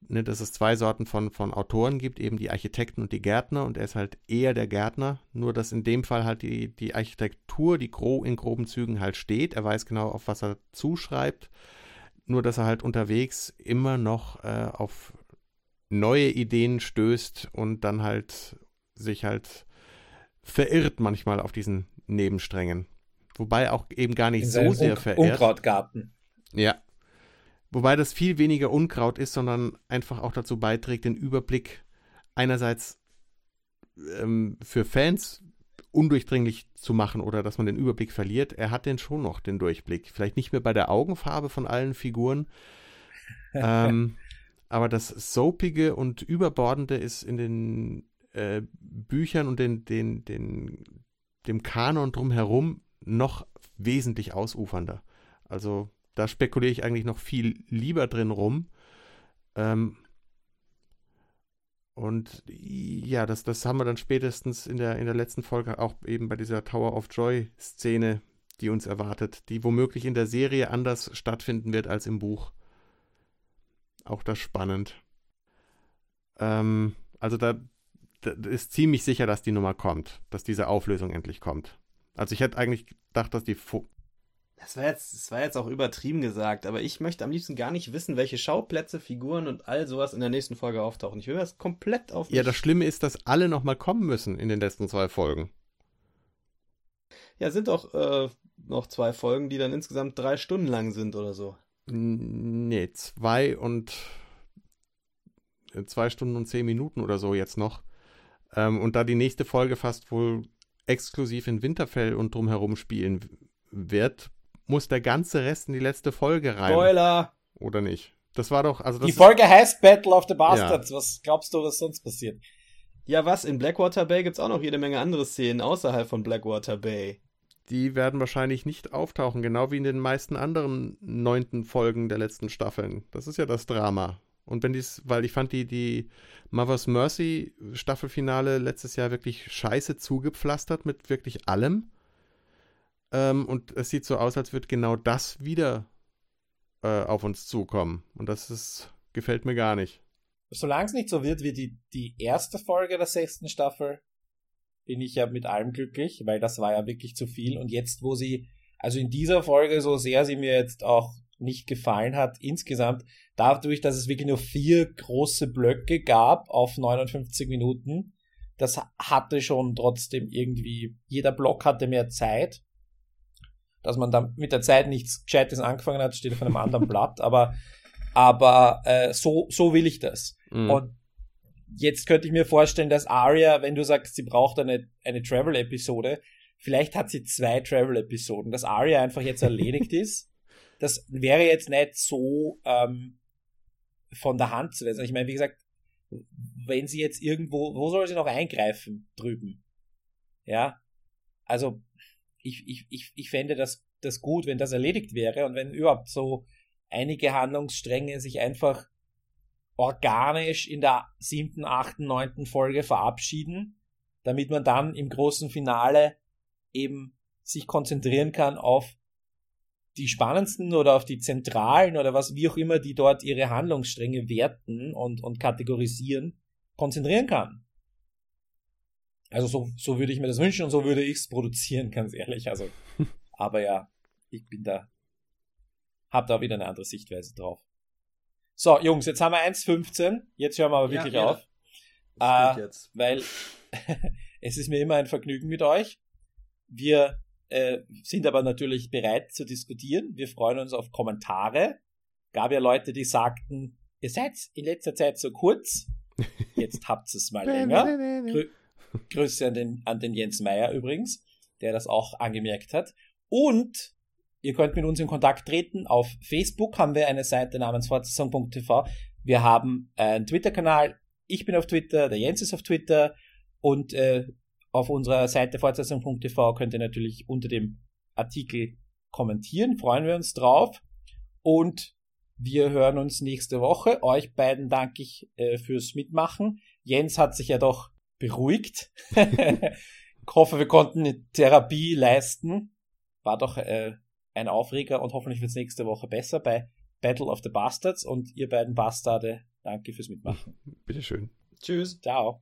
ne, dass es zwei Sorten von, von Autoren gibt, eben die Architekten und die Gärtner, und er ist halt eher der Gärtner, nur dass in dem Fall halt die, die Architektur, die gro in groben Zügen halt steht. Er weiß genau, auf was er zuschreibt nur dass er halt unterwegs immer noch äh, auf neue Ideen stößt und dann halt sich halt verirrt manchmal auf diesen Nebensträngen. Wobei auch eben gar nicht In so sehr verirrt. Unkrautgarten. Ja. Wobei das viel weniger Unkraut ist, sondern einfach auch dazu beiträgt, den Überblick einerseits ähm, für Fans undurchdringlich zu machen oder dass man den Überblick verliert. Er hat den schon noch, den Durchblick. Vielleicht nicht mehr bei der Augenfarbe von allen Figuren. ähm, aber das Soapige und Überbordende ist in den äh, Büchern und den, den, den, dem Kanon drumherum noch wesentlich ausufernder. Also da spekuliere ich eigentlich noch viel lieber drin rum. Ähm, und ja, das, das haben wir dann spätestens in der, in der letzten Folge auch eben bei dieser Tower of Joy-Szene, die uns erwartet, die womöglich in der Serie anders stattfinden wird als im Buch. Auch das spannend. Ähm, also da, da ist ziemlich sicher, dass die Nummer kommt, dass diese Auflösung endlich kommt. Also ich hätte eigentlich gedacht, dass die das war, jetzt, das war jetzt auch übertrieben gesagt, aber ich möchte am liebsten gar nicht wissen, welche Schauplätze, Figuren und all sowas in der nächsten Folge auftauchen. Ich will das komplett auf. Ja, das Schlimme ist, dass alle nochmal kommen müssen in den letzten zwei Folgen. Ja, sind auch äh, noch zwei Folgen, die dann insgesamt drei Stunden lang sind oder so. Nee, zwei und zwei Stunden und zehn Minuten oder so jetzt noch. Ähm, und da die nächste Folge fast wohl exklusiv in Winterfell und drumherum spielen wird, muss der ganze Rest in die letzte Folge rein. Spoiler! Oder nicht? Das war doch, also Die Folge heißt Battle of the Bastards. Ja. Was glaubst du, was sonst passiert? Ja, was? In Blackwater Bay gibt's auch noch jede Menge andere Szenen außerhalb von Blackwater Bay. Die werden wahrscheinlich nicht auftauchen, genau wie in den meisten anderen neunten Folgen der letzten Staffeln. Das ist ja das Drama. Und wenn dies, weil ich fand die, die Mother's Mercy Staffelfinale letztes Jahr wirklich scheiße zugepflastert mit wirklich allem. Ähm, und es sieht so aus, als würde genau das wieder äh, auf uns zukommen. Und das ist, gefällt mir gar nicht. Solange es nicht so wird wie die, die erste Folge der sechsten Staffel, bin ich ja mit allem glücklich, weil das war ja wirklich zu viel. Und jetzt, wo sie, also in dieser Folge, so sehr sie mir jetzt auch nicht gefallen hat, insgesamt, dadurch, dass es wirklich nur vier große Blöcke gab auf 59 Minuten, das hatte schon trotzdem irgendwie, jeder Block hatte mehr Zeit dass man dann mit der Zeit nichts Gescheites angefangen hat, steht auf einem anderen Blatt, aber, aber äh, so, so will ich das. Mhm. Und jetzt könnte ich mir vorstellen, dass Aria, wenn du sagst, sie braucht eine, eine Travel-Episode, vielleicht hat sie zwei Travel-Episoden, dass Aria einfach jetzt erledigt ist. Das wäre jetzt nicht so ähm, von der Hand zu lassen. Ich meine, wie gesagt, wenn sie jetzt irgendwo, wo soll sie noch eingreifen drüben? Ja, also ich, ich, ich, ich fände das, das gut, wenn das erledigt wäre und wenn überhaupt so einige Handlungsstränge sich einfach organisch in der siebten, achten, neunten Folge verabschieden, damit man dann im großen Finale eben sich konzentrieren kann auf die spannendsten oder auf die zentralen oder was wie auch immer, die dort ihre Handlungsstränge werten und, und kategorisieren, konzentrieren kann. Also so, so würde ich mir das wünschen und so würde ich es produzieren, ganz ehrlich. Also, aber ja, ich bin da, hab da wieder eine andere Sichtweise drauf. So, Jungs, jetzt haben wir 1,15. Jetzt hören wir aber wirklich ja, auf. Ja. Äh, weil es ist mir immer ein Vergnügen mit euch. Wir äh, sind aber natürlich bereit zu diskutieren. Wir freuen uns auf Kommentare. Gab ja Leute, die sagten, ihr seid in letzter Zeit so kurz. Jetzt habt es mal länger. Grüße an den, an den Jens Meyer übrigens, der das auch angemerkt hat. Und ihr könnt mit uns in Kontakt treten. Auf Facebook haben wir eine Seite namens fortsetzung.tv. Wir haben einen Twitter-Kanal. Ich bin auf Twitter, der Jens ist auf Twitter. Und äh, auf unserer Seite fortsetzung.tv könnt ihr natürlich unter dem Artikel kommentieren. Freuen wir uns drauf. Und wir hören uns nächste Woche. Euch beiden danke ich äh, fürs Mitmachen. Jens hat sich ja doch beruhigt. ich hoffe, wir konnten eine Therapie leisten. War doch äh, ein Aufreger und hoffentlich wird es nächste Woche besser bei Battle of the Bastards und ihr beiden Bastarde, danke fürs Mitmachen. Bitteschön. Tschüss. Ciao.